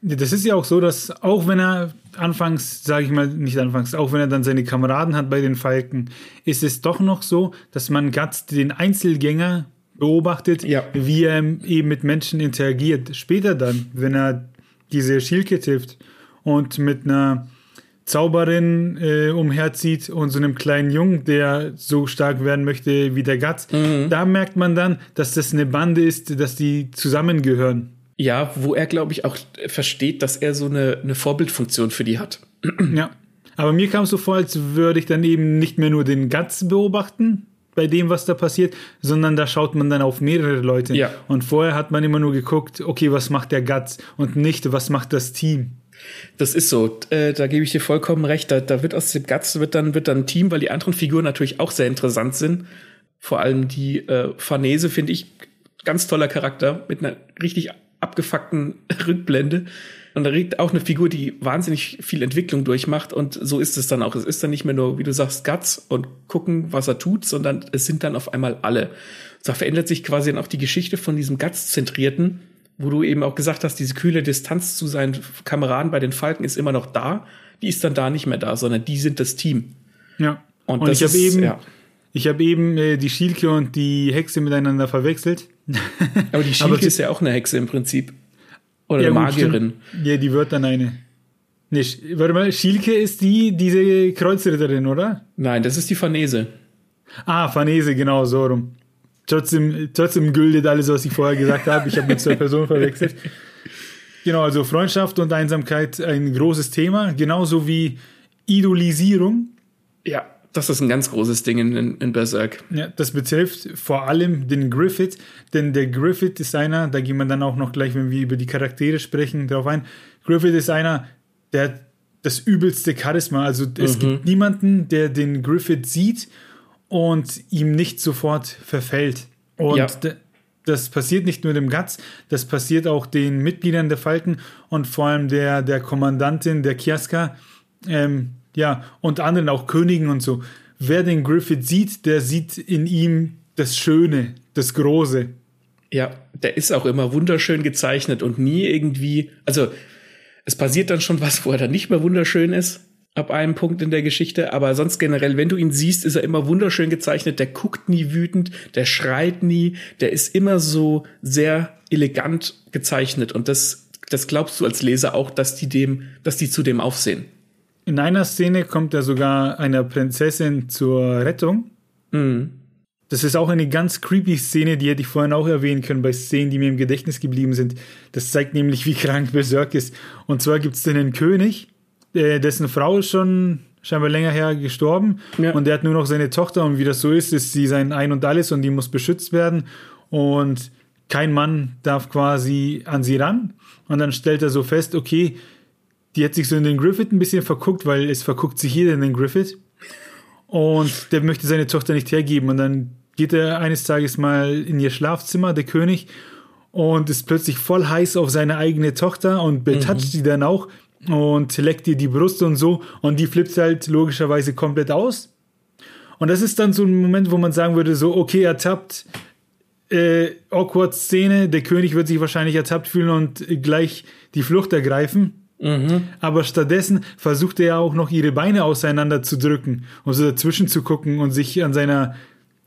Das ist ja auch so, dass auch wenn er anfangs, sage ich mal, nicht anfangs, auch wenn er dann seine Kameraden hat bei den Falken, ist es doch noch so, dass man Guts den Einzelgänger beobachtet, ja. wie er eben mit Menschen interagiert. Später dann, wenn er diese Schilke trifft und mit einer Zauberin äh, umherzieht und so einem kleinen Jungen, der so stark werden möchte wie der Guts, mhm. da merkt man dann, dass das eine Bande ist, dass die zusammengehören. Ja, wo er, glaube ich, auch versteht, dass er so eine, eine Vorbildfunktion für die hat. Ja. Aber mir kam es so vor, als würde ich dann eben nicht mehr nur den Guts beobachten, bei dem, was da passiert, sondern da schaut man dann auf mehrere Leute. Ja. Und vorher hat man immer nur geguckt, okay, was macht der Guts und nicht, was macht das Team. Das ist so, äh, da gebe ich dir vollkommen recht. Da, da wird aus dem Guts wird dann, wird dann ein Team, weil die anderen Figuren natürlich auch sehr interessant sind. Vor allem die äh, Farnese finde ich ganz toller Charakter mit einer richtig abgefuckten Rückblende. Und da regt auch eine Figur, die wahnsinnig viel Entwicklung durchmacht. Und so ist es dann auch. Es ist dann nicht mehr nur, wie du sagst, Guts und gucken, was er tut, sondern es sind dann auf einmal alle. Da verändert sich quasi dann auch die Geschichte von diesem Guts-Zentrierten, wo du eben auch gesagt hast, diese kühle Distanz zu seinen Kameraden bei den Falken ist immer noch da. Die ist dann da nicht mehr da, sondern die sind das Team. Ja. Und, und ich habe eben, ja. ich habe eben äh, die Schielke und die Hexe miteinander verwechselt. Aber die Schielke ist ja auch eine Hexe im Prinzip. Oder ja, eine Magierin. Stimmt. Ja, die wird dann eine. Nee, warte mal, Schielke ist die, diese Kreuzritterin, oder? Nein, das ist die Farnese. Ah, Farnese, genau, so rum. Trotzdem, trotzdem gültet alles, was ich vorher gesagt habe. Ich habe mit zwei Personen verwechselt. Genau, also Freundschaft und Einsamkeit ein großes Thema, genauso wie Idolisierung. Ja. Das ist ein ganz großes Ding in, in, Berserk. Ja, das betrifft vor allem den Griffith, denn der Griffith ist einer, da gehen wir dann auch noch gleich, wenn wir über die Charaktere sprechen, darauf ein. Griffith ist einer, der hat das übelste Charisma. Also es mhm. gibt niemanden, der den Griffith sieht und ihm nicht sofort verfällt. Und ja. das passiert nicht nur dem Guts, das passiert auch den Mitgliedern der Falken und vor allem der, der Kommandantin, der Kiaska. Ähm, ja, und anderen auch Königen und so. Wer den Griffith sieht, der sieht in ihm das Schöne, das Große. Ja, der ist auch immer wunderschön gezeichnet und nie irgendwie, also es passiert dann schon was, wo er dann nicht mehr wunderschön ist, ab einem Punkt in der Geschichte, aber sonst generell, wenn du ihn siehst, ist er immer wunderschön gezeichnet, der guckt nie wütend, der schreit nie, der ist immer so sehr elegant gezeichnet und das das glaubst du als Leser auch, dass die dem, dass die zu dem aufsehen. In einer Szene kommt er sogar einer Prinzessin zur Rettung. Mhm. Das ist auch eine ganz creepy Szene, die hätte ich vorhin auch erwähnen können bei Szenen, die mir im Gedächtnis geblieben sind. Das zeigt nämlich, wie krank Berserk ist. Und zwar gibt es einen König, äh, dessen Frau ist schon scheinbar länger her gestorben ja. und der hat nur noch seine Tochter und wie das so ist, ist sie sein Ein und Alles und die muss beschützt werden und kein Mann darf quasi an sie ran und dann stellt er so fest, okay, die hat sich so in den Griffith ein bisschen verguckt, weil es verguckt sich jeder in den Griffith und der möchte seine Tochter nicht hergeben und dann geht er eines Tages mal in ihr Schlafzimmer, der König, und ist plötzlich voll heiß auf seine eigene Tochter und betatscht mhm. sie dann auch und leckt ihr die Brust und so und die flippt halt logischerweise komplett aus. Und das ist dann so ein Moment, wo man sagen würde, so, okay, ertappt, äh, awkward Szene, der König wird sich wahrscheinlich ertappt fühlen und gleich die Flucht ergreifen. Mhm. Aber stattdessen versucht er auch noch ihre Beine auseinander zu drücken und so dazwischen zu gucken und sich an seiner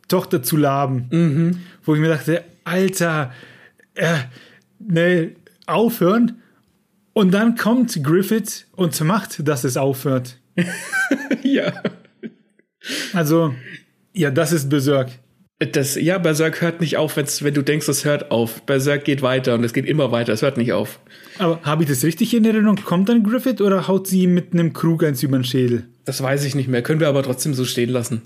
Tochter zu laben. Mhm. Wo ich mir dachte, Alter, äh, ne, aufhören. Und dann kommt Griffith und macht, dass es aufhört. ja. Also, ja, das ist Berserk. Das, ja, Berserk hört nicht auf, wenn du denkst, es hört auf. Berserk geht weiter und es geht immer weiter, es hört nicht auf. Aber habe ich das richtig in Erinnerung? Kommt dann Griffith oder haut sie mit einem Krug eins über den Schädel? Das weiß ich nicht mehr. Können wir aber trotzdem so stehen lassen.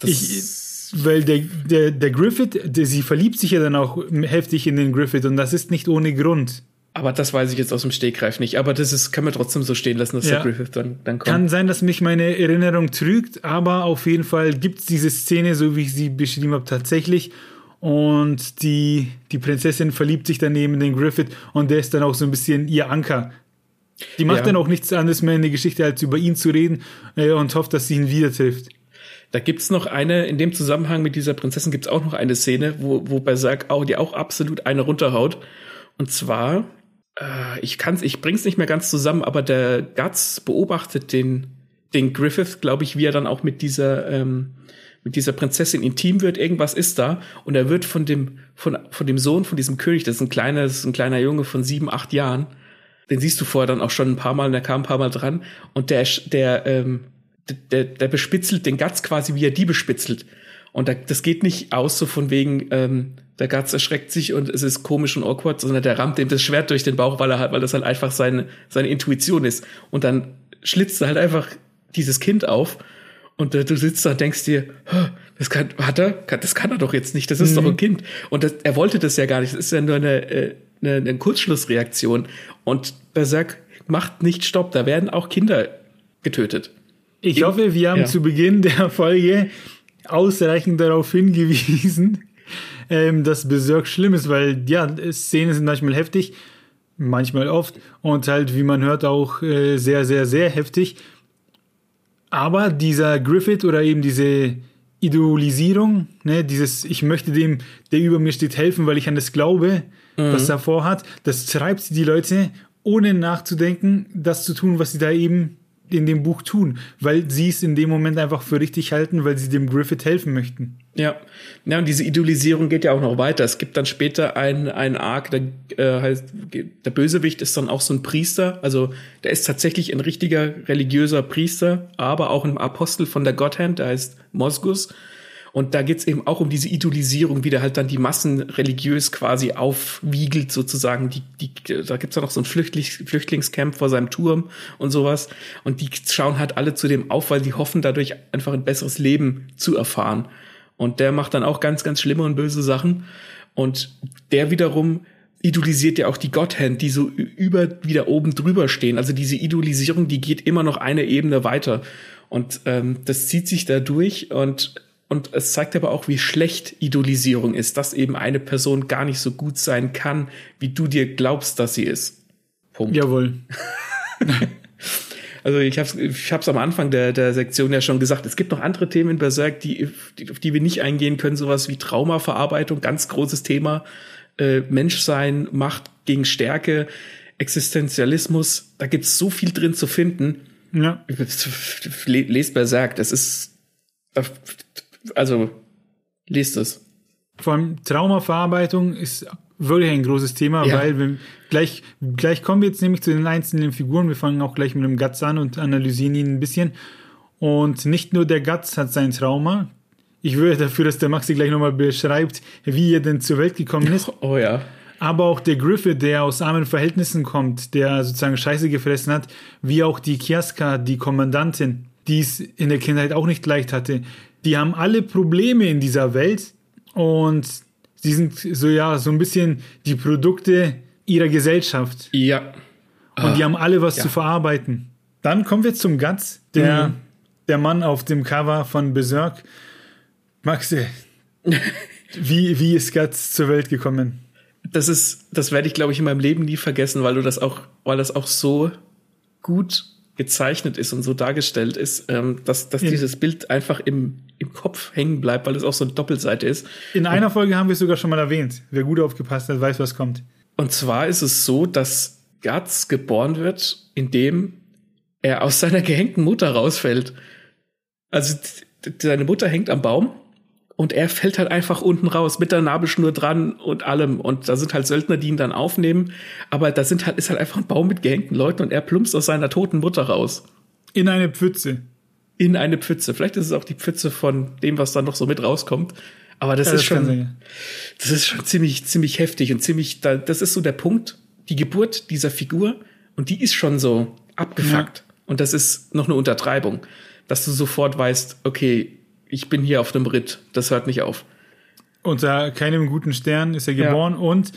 Das ich, weil der, der, der Griffith, der, sie verliebt sich ja dann auch heftig in den Griffith und das ist nicht ohne Grund. Aber das weiß ich jetzt aus dem Stegreif nicht. Aber das ist, kann man trotzdem so stehen lassen, dass ja. der Griffith dann, dann kommt. Kann sein, dass mich meine Erinnerung trügt, aber auf jeden Fall gibt es diese Szene, so wie ich sie beschrieben habe, tatsächlich. Und die, die Prinzessin verliebt sich daneben in den Griffith und der ist dann auch so ein bisschen ihr Anker. Die macht ja. dann auch nichts anderes mehr in der Geschichte, als über ihn zu reden äh, und hofft, dass sie ihn wieder trifft. Da gibt's noch eine, in dem Zusammenhang mit dieser Prinzessin gibt's auch noch eine Szene, wo, wo Berserk auch, die auch absolut eine runterhaut. Und zwar äh, ich kann's, ich bring's nicht mehr ganz zusammen, aber der Guts beobachtet den, den Griffith, glaube ich, wie er dann auch mit dieser, ähm, mit dieser Prinzessin intim wird, irgendwas ist da und er wird von dem, von, von dem Sohn von diesem König, das ist ein kleiner, das ist ein kleiner Junge von sieben, acht Jahren, den siehst du vorher dann auch schon ein paar Mal, und der kam ein paar Mal dran und der, der, ähm, der, der bespitzelt den Guts quasi, wie er die bespitzelt. Und das geht nicht aus so von wegen, ähm, der Guts erschreckt sich und es ist komisch und awkward, sondern der rammt ihm das Schwert durch den Bauch, weil er halt, weil das halt einfach seine, seine Intuition ist. Und dann schlitzt er halt einfach dieses Kind auf und äh, du sitzt da und denkst dir, das kann, hat er, das kann er doch jetzt nicht, das ist mhm. doch ein Kind. Und das, er wollte das ja gar nicht, das ist ja nur eine, äh, eine, eine Kurzschlussreaktion. Und Berserk macht nicht Stopp, da werden auch Kinder getötet. Ich hoffe, wir haben ja. zu Beginn der Folge ausreichend darauf hingewiesen, ähm, dass Berserk schlimm ist, weil ja, Szenen sind manchmal heftig, manchmal oft und halt, wie man hört, auch äh, sehr, sehr, sehr heftig. Aber dieser Griffith oder eben diese Idolisierung, ne, dieses Ich möchte dem, der über mir steht, helfen, weil ich an das glaube, mhm. was er vorhat, das treibt die Leute, ohne nachzudenken, das zu tun, was sie da eben in dem Buch tun, weil sie es in dem Moment einfach für richtig halten, weil sie dem Griffith helfen möchten. Ja, ja und diese Idolisierung geht ja auch noch weiter. Es gibt dann später einen, einen Arc, der äh, heißt, der Bösewicht ist dann auch so ein Priester, also der ist tatsächlich ein richtiger religiöser Priester, aber auch ein Apostel von der Gotthand, der heißt Mosgus und da geht's eben auch um diese Idolisierung, wie der halt dann die Massen religiös quasi aufwiegelt, sozusagen. Die, die, da gibt's ja noch so ein Flüchtlings, Flüchtlingscamp vor seinem Turm und sowas. Und die schauen halt alle zu dem auf, weil die hoffen, dadurch einfach ein besseres Leben zu erfahren. Und der macht dann auch ganz, ganz schlimme und böse Sachen. Und der wiederum idolisiert ja auch die Gotthand, die so über wieder oben drüber stehen. Also diese Idolisierung, die geht immer noch eine Ebene weiter. Und ähm, das zieht sich da durch und und es zeigt aber auch, wie schlecht Idolisierung ist, dass eben eine Person gar nicht so gut sein kann, wie du dir glaubst, dass sie ist. Punkt. Jawohl. also ich habe es ich hab's am Anfang der, der Sektion ja schon gesagt, es gibt noch andere Themen in Berserk, die, die, auf die wir nicht eingehen können, sowas wie Traumaverarbeitung, ganz großes Thema, äh, Menschsein, Macht gegen Stärke, Existenzialismus, da gibt's so viel drin zu finden. Ja. Lest Berserk, das ist also lest es. Vor allem Traumaverarbeitung ist wirklich ein großes Thema, ja. weil wir gleich, gleich kommen wir jetzt nämlich zu den einzelnen Figuren. Wir fangen auch gleich mit dem Guts an und analysieren ihn ein bisschen. Und nicht nur der Guts hat sein Trauma. Ich würde dafür, dass der Maxi gleich nochmal beschreibt, wie er denn zur Welt gekommen ist. Oh ja. Aber auch der Griffith, der aus armen Verhältnissen kommt, der sozusagen Scheiße gefressen hat, wie auch die Kiaska, die Kommandantin, die es in der Kindheit auch nicht leicht hatte. Die haben alle Probleme in dieser Welt und sie sind so ja so ein bisschen die Produkte ihrer Gesellschaft. Ja. Und die haben alle was ja. zu verarbeiten. Dann kommen wir zum Guts, der, mhm. der Mann auf dem Cover von Berserk. Maxi, wie, wie ist Guts zur Welt gekommen? Das ist, das werde ich, glaube ich, in meinem Leben nie vergessen, weil du das auch, weil das auch so gut gezeichnet ist und so dargestellt ist, ähm, dass, dass ja. dieses Bild einfach im, im Kopf hängen bleibt, weil es auch so eine Doppelseite ist. In einer Folge haben wir es sogar schon mal erwähnt. Wer gut aufgepasst hat, weiß, was kommt. Und zwar ist es so, dass Guts geboren wird, indem er aus seiner gehängten Mutter rausfällt. Also seine Mutter hängt am Baum und er fällt halt einfach unten raus mit der Nabelschnur dran und allem und da sind halt Söldner, die ihn dann aufnehmen, aber da sind halt ist halt einfach ein Baum mit gehängten Leuten und er plumpst aus seiner toten Mutter raus in eine Pfütze. In eine Pfütze. Vielleicht ist es auch die Pfütze von dem, was da noch so mit rauskommt. Aber das ja, ist das schon, das ist schon ziemlich, ziemlich heftig und ziemlich, das ist so der Punkt, die Geburt dieser Figur und die ist schon so abgefuckt. Ja. Und das ist noch eine Untertreibung, dass du sofort weißt, okay, ich bin hier auf einem Ritt, das hört nicht auf. Unter keinem guten Stern ist er geboren ja. und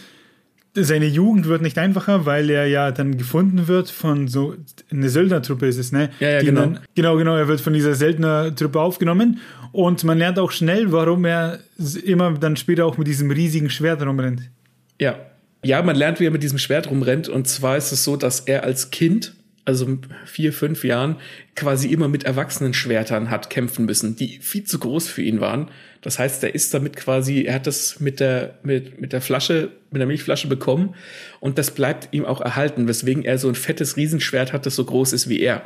seine Jugend wird nicht einfacher, weil er ja dann gefunden wird von so eine Söldnertruppe ist es, ne? Ja, ja, genau. Dann, genau, genau, er wird von dieser Söldnertruppe aufgenommen und man lernt auch schnell, warum er immer dann später auch mit diesem riesigen Schwert rumrennt. Ja. Ja, man lernt, wie er mit diesem Schwert rumrennt und zwar ist es so, dass er als Kind also vier, fünf Jahren, quasi immer mit erwachsenen Schwertern hat kämpfen müssen, die viel zu groß für ihn waren. Das heißt, er ist damit quasi, er hat das mit der, mit, mit der Flasche, mit der Milchflasche bekommen und das bleibt ihm auch erhalten, weswegen er so ein fettes Riesenschwert hat, das so groß ist wie er.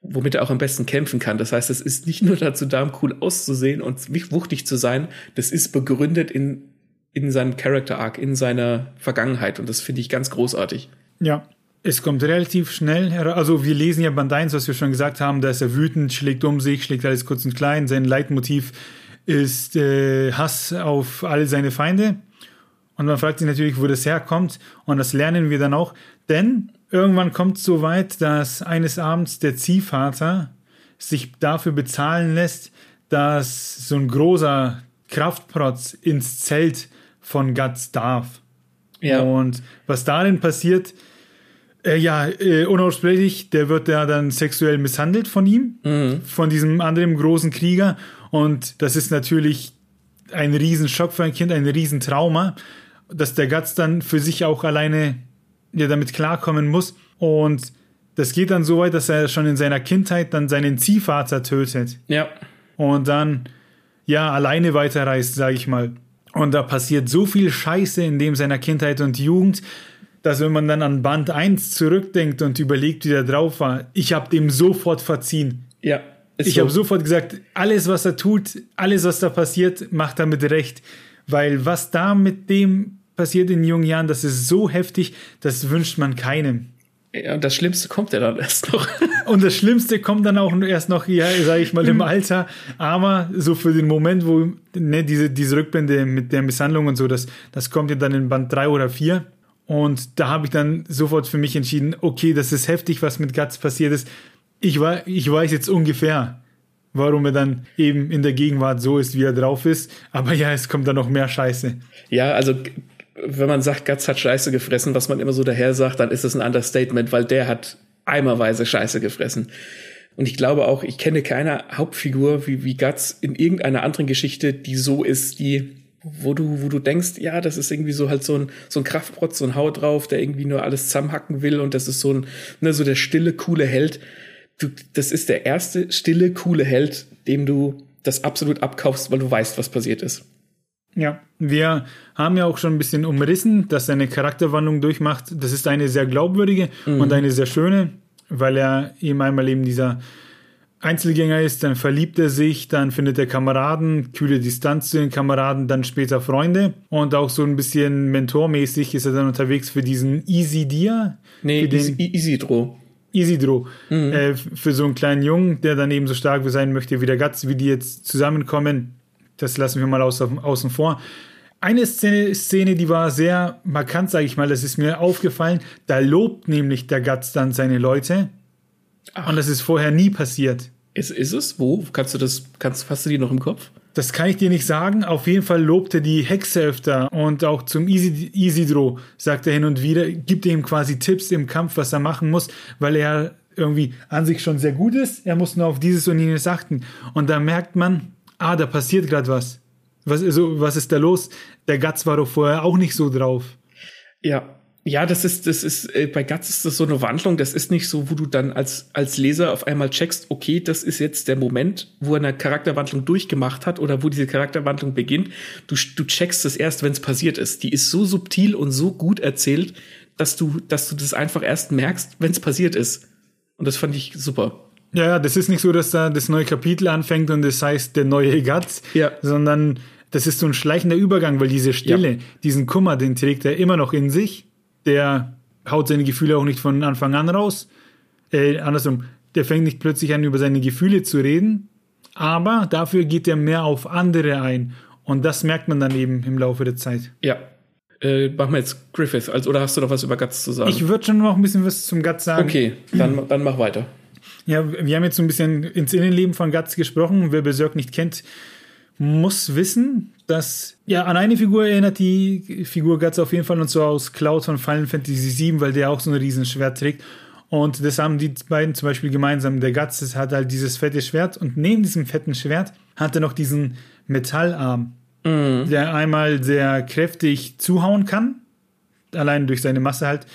Womit er auch am besten kämpfen kann. Das heißt, es ist nicht nur dazu da, um cool auszusehen und wuchtig zu sein, das ist begründet in, in seinem Character Arc, in seiner Vergangenheit und das finde ich ganz großartig. Ja, es kommt relativ schnell heraus. Also wir lesen ja Band 1, was wir schon gesagt haben, da ist er wütend, schlägt um sich, schlägt alles kurz und klein. Sein Leitmotiv ist äh, Hass auf alle seine Feinde. Und man fragt sich natürlich, wo das herkommt. Und das lernen wir dann auch. Denn irgendwann kommt es so weit, dass eines Abends der Ziehvater sich dafür bezahlen lässt, dass so ein großer Kraftprotz ins Zelt von Guts darf. Ja. Und was darin passiert, äh, ja, äh, unaussprechlich, der wird ja dann sexuell misshandelt von ihm, mhm. von diesem anderen großen Krieger. Und das ist natürlich ein Riesenschock für ein Kind, ein Riesentrauma, dass der Gatz dann für sich auch alleine ja, damit klarkommen muss. Und das geht dann so weit, dass er schon in seiner Kindheit dann seinen Ziehvater tötet. Ja. Und dann ja alleine weiterreist, sage ich mal. Und da passiert so viel Scheiße in dem seiner Kindheit und Jugend, dass wenn man dann an Band 1 zurückdenkt und überlegt, wie der drauf war, ich habe dem sofort verziehen. Ja. Ich so. habe sofort gesagt, alles, was er tut, alles, was da passiert, macht damit recht. Weil was da mit dem passiert in jungen Jahren, das ist so heftig, das wünscht man keinem. Ja, und das Schlimmste kommt ja dann erst noch. und das Schlimmste kommt dann auch erst noch, ja, sage ich mal, im Alter. Aber so für den Moment, wo ne, diese, diese Rückblende mit der Misshandlung und so, das, das kommt ja dann in Band 3 oder 4. Und da habe ich dann sofort für mich entschieden, okay, das ist heftig, was mit Guts passiert ist. Ich, war, ich weiß jetzt ungefähr, warum er dann eben in der Gegenwart so ist, wie er drauf ist. Aber ja, es kommt dann noch mehr Scheiße. Ja, also wenn man sagt, Guts hat Scheiße gefressen, was man immer so daher sagt, dann ist das ein Understatement, weil der hat eimerweise Scheiße gefressen. Und ich glaube auch, ich kenne keine Hauptfigur wie, wie Guts in irgendeiner anderen Geschichte, die so ist, die wo du, wo du denkst, ja, das ist irgendwie so halt so ein, so ein Kraftprotz, so ein Haut drauf, der irgendwie nur alles zusammenhacken will und das ist so ein, ne, so der stille, coole Held. Du, das ist der erste stille, coole Held, dem du das absolut abkaufst, weil du weißt, was passiert ist. Ja, wir haben ja auch schon ein bisschen umrissen, dass er eine Charakterwandlung durchmacht. Das ist eine sehr glaubwürdige mhm. und eine sehr schöne, weil er ihm einmal eben dieser Einzelgänger ist, dann verliebt er sich, dann findet er Kameraden, kühle Distanz zu den Kameraden, dann später Freunde und auch so ein bisschen mentormäßig ist er dann unterwegs für diesen Easy Deer. Nee, für den Isidro. Isidro. Mhm. Äh, für so einen kleinen Jungen, der dann eben so stark sein möchte wie der Gatz, wie die jetzt zusammenkommen, das lassen wir mal außen, außen vor. Eine Szene, Szene, die war sehr markant, sage ich mal, das ist mir aufgefallen. Da lobt nämlich der Gatz dann seine Leute. Ach. Und das ist vorher nie passiert. Ist, ist es? Wo? Kannst du das, kannst, hast du die noch im Kopf? Das kann ich dir nicht sagen. Auf jeden Fall lobte die Hexe öfter und auch zum Isidro sagt er hin und wieder, gibt ihm quasi Tipps im Kampf, was er machen muss, weil er irgendwie an sich schon sehr gut ist. Er muss nur auf dieses und jenes achten. Und da merkt man, ah, da passiert gerade was. Was, also, was ist da los? Der Gatz war doch vorher auch nicht so drauf. Ja, ja, das ist, das ist, äh, bei Guts ist das so eine Wandlung, das ist nicht so, wo du dann als, als Leser auf einmal checkst, okay, das ist jetzt der Moment, wo er eine Charakterwandlung durchgemacht hat oder wo diese Charakterwandlung beginnt. Du, du checkst es erst, wenn es passiert ist. Die ist so subtil und so gut erzählt, dass du, dass du das einfach erst merkst, wenn es passiert ist. Und das fand ich super. Ja, das ist nicht so, dass da das neue Kapitel anfängt und das heißt der neue Guts, ja. sondern das ist so ein schleichender Übergang, weil diese Stille, ja. diesen Kummer, den trägt er immer noch in sich der haut seine Gefühle auch nicht von Anfang an raus. Äh, andersrum, der fängt nicht plötzlich an, über seine Gefühle zu reden, aber dafür geht er mehr auf andere ein. Und das merkt man dann eben im Laufe der Zeit. Ja. Äh, machen wir jetzt Griffith, also, oder hast du noch was über Guts zu sagen? Ich würde schon noch ein bisschen was zum Guts sagen. Okay, dann, dann mach weiter. Ja, wir haben jetzt so ein bisschen ins Innenleben von Guts gesprochen. Wer Berserk nicht kennt, muss wissen, dass, ja, an eine Figur erinnert die Figur Guts auf jeden Fall und zwar aus Cloud von Final Fantasy VII, weil der auch so ein Riesenschwert trägt. Und das haben die beiden zum Beispiel gemeinsam. Der Guts hat halt dieses fette Schwert und neben diesem fetten Schwert hat er noch diesen Metallarm, mhm. der einmal sehr kräftig zuhauen kann, allein durch seine Masse halt.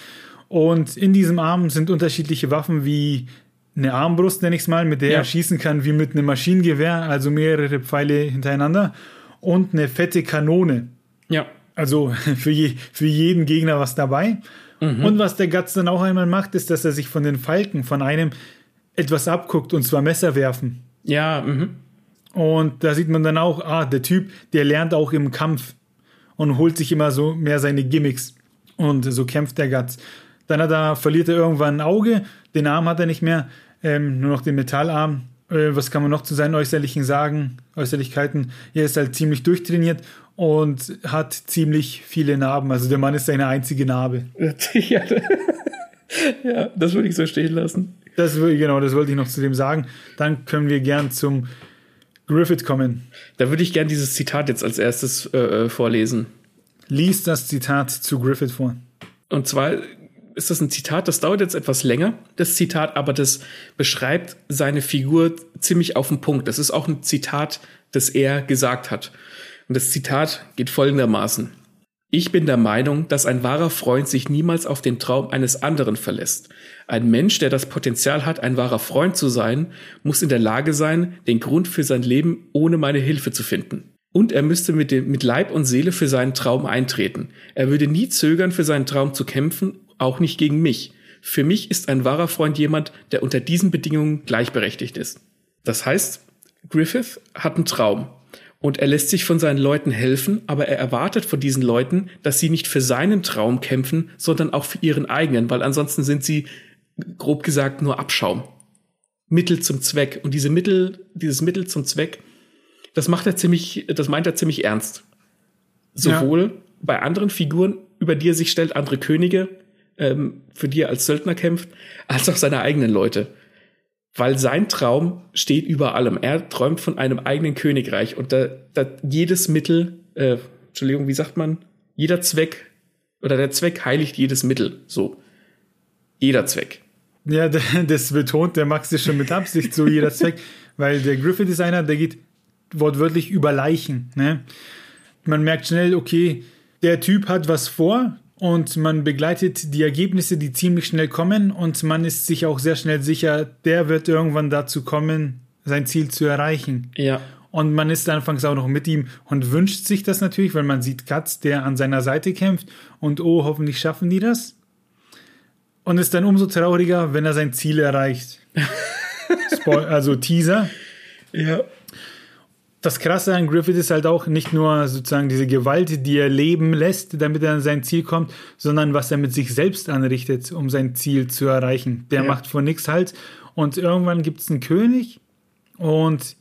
Und in diesem Arm sind unterschiedliche Waffen wie eine Armbrust, nenne ich es mal, mit der ja. er schießen kann wie mit einem Maschinengewehr, also mehrere Pfeile hintereinander und eine fette Kanone. Ja. Also für, je, für jeden Gegner was dabei. Mhm. Und was der Guts dann auch einmal macht, ist, dass er sich von den Falken von einem etwas abguckt, und zwar Messer werfen. Ja, mhm. Und da sieht man dann auch, ah, der Typ, der lernt auch im Kampf und holt sich immer so mehr seine Gimmicks. Und so kämpft der Guts. Dann hat er, verliert er irgendwann ein Auge, den Arm hat er nicht mehr, ähm, nur noch den Metallarm. Äh, was kann man noch zu seinen Äußerlichen sagen? Äußerlichkeiten. Er ist halt ziemlich durchtrainiert und hat ziemlich viele Narben. Also der Mann ist seine einzige Narbe. ja, das würde ich so stehen lassen. Das, genau, das wollte ich noch zu dem sagen. Dann können wir gern zum Griffith kommen. Da würde ich gern dieses Zitat jetzt als erstes äh, äh vorlesen. Lies das Zitat zu Griffith vor. Und zwar ist das ein Zitat, das dauert jetzt etwas länger, das Zitat, aber das beschreibt seine Figur ziemlich auf den Punkt. Das ist auch ein Zitat, das er gesagt hat. Und das Zitat geht folgendermaßen. Ich bin der Meinung, dass ein wahrer Freund sich niemals auf den Traum eines anderen verlässt. Ein Mensch, der das Potenzial hat, ein wahrer Freund zu sein, muss in der Lage sein, den Grund für sein Leben ohne meine Hilfe zu finden. Und er müsste mit, dem, mit Leib und Seele für seinen Traum eintreten. Er würde nie zögern, für seinen Traum zu kämpfen auch nicht gegen mich. Für mich ist ein wahrer Freund jemand, der unter diesen Bedingungen gleichberechtigt ist. Das heißt, Griffith hat einen Traum und er lässt sich von seinen Leuten helfen, aber er erwartet von diesen Leuten, dass sie nicht für seinen Traum kämpfen, sondern auch für ihren eigenen, weil ansonsten sind sie grob gesagt nur Abschaum. Mittel zum Zweck. Und diese Mittel, dieses Mittel zum Zweck, das macht er ziemlich, das meint er ziemlich ernst. Sowohl ja. bei anderen Figuren, über die er sich stellt, andere Könige, ähm, für die er als Söldner kämpft, als auch seine eigenen Leute. Weil sein Traum steht über allem. Er träumt von einem eigenen Königreich und da, da jedes Mittel, äh, Entschuldigung, wie sagt man? Jeder Zweck oder der Zweck heiligt jedes Mittel. So. Jeder Zweck. Ja, das betont der Max ist schon mit Absicht so jeder Zweck, weil der Griffith ist einer, der geht wortwörtlich über Leichen. Ne? Man merkt schnell, okay, der Typ hat was vor, und man begleitet die Ergebnisse, die ziemlich schnell kommen und man ist sich auch sehr schnell sicher, der wird irgendwann dazu kommen, sein Ziel zu erreichen. Ja. Und man ist anfangs auch noch mit ihm und wünscht sich das natürlich, weil man sieht Katz, der an seiner Seite kämpft und oh, hoffentlich schaffen die das. Und ist dann umso trauriger, wenn er sein Ziel erreicht. also Teaser. Ja. Das Krasse an Griffith ist halt auch nicht nur sozusagen diese Gewalt, die er leben lässt, damit er an sein Ziel kommt, sondern was er mit sich selbst anrichtet, um sein Ziel zu erreichen. Der ja. macht vor nichts halt. Und irgendwann gibt es einen König und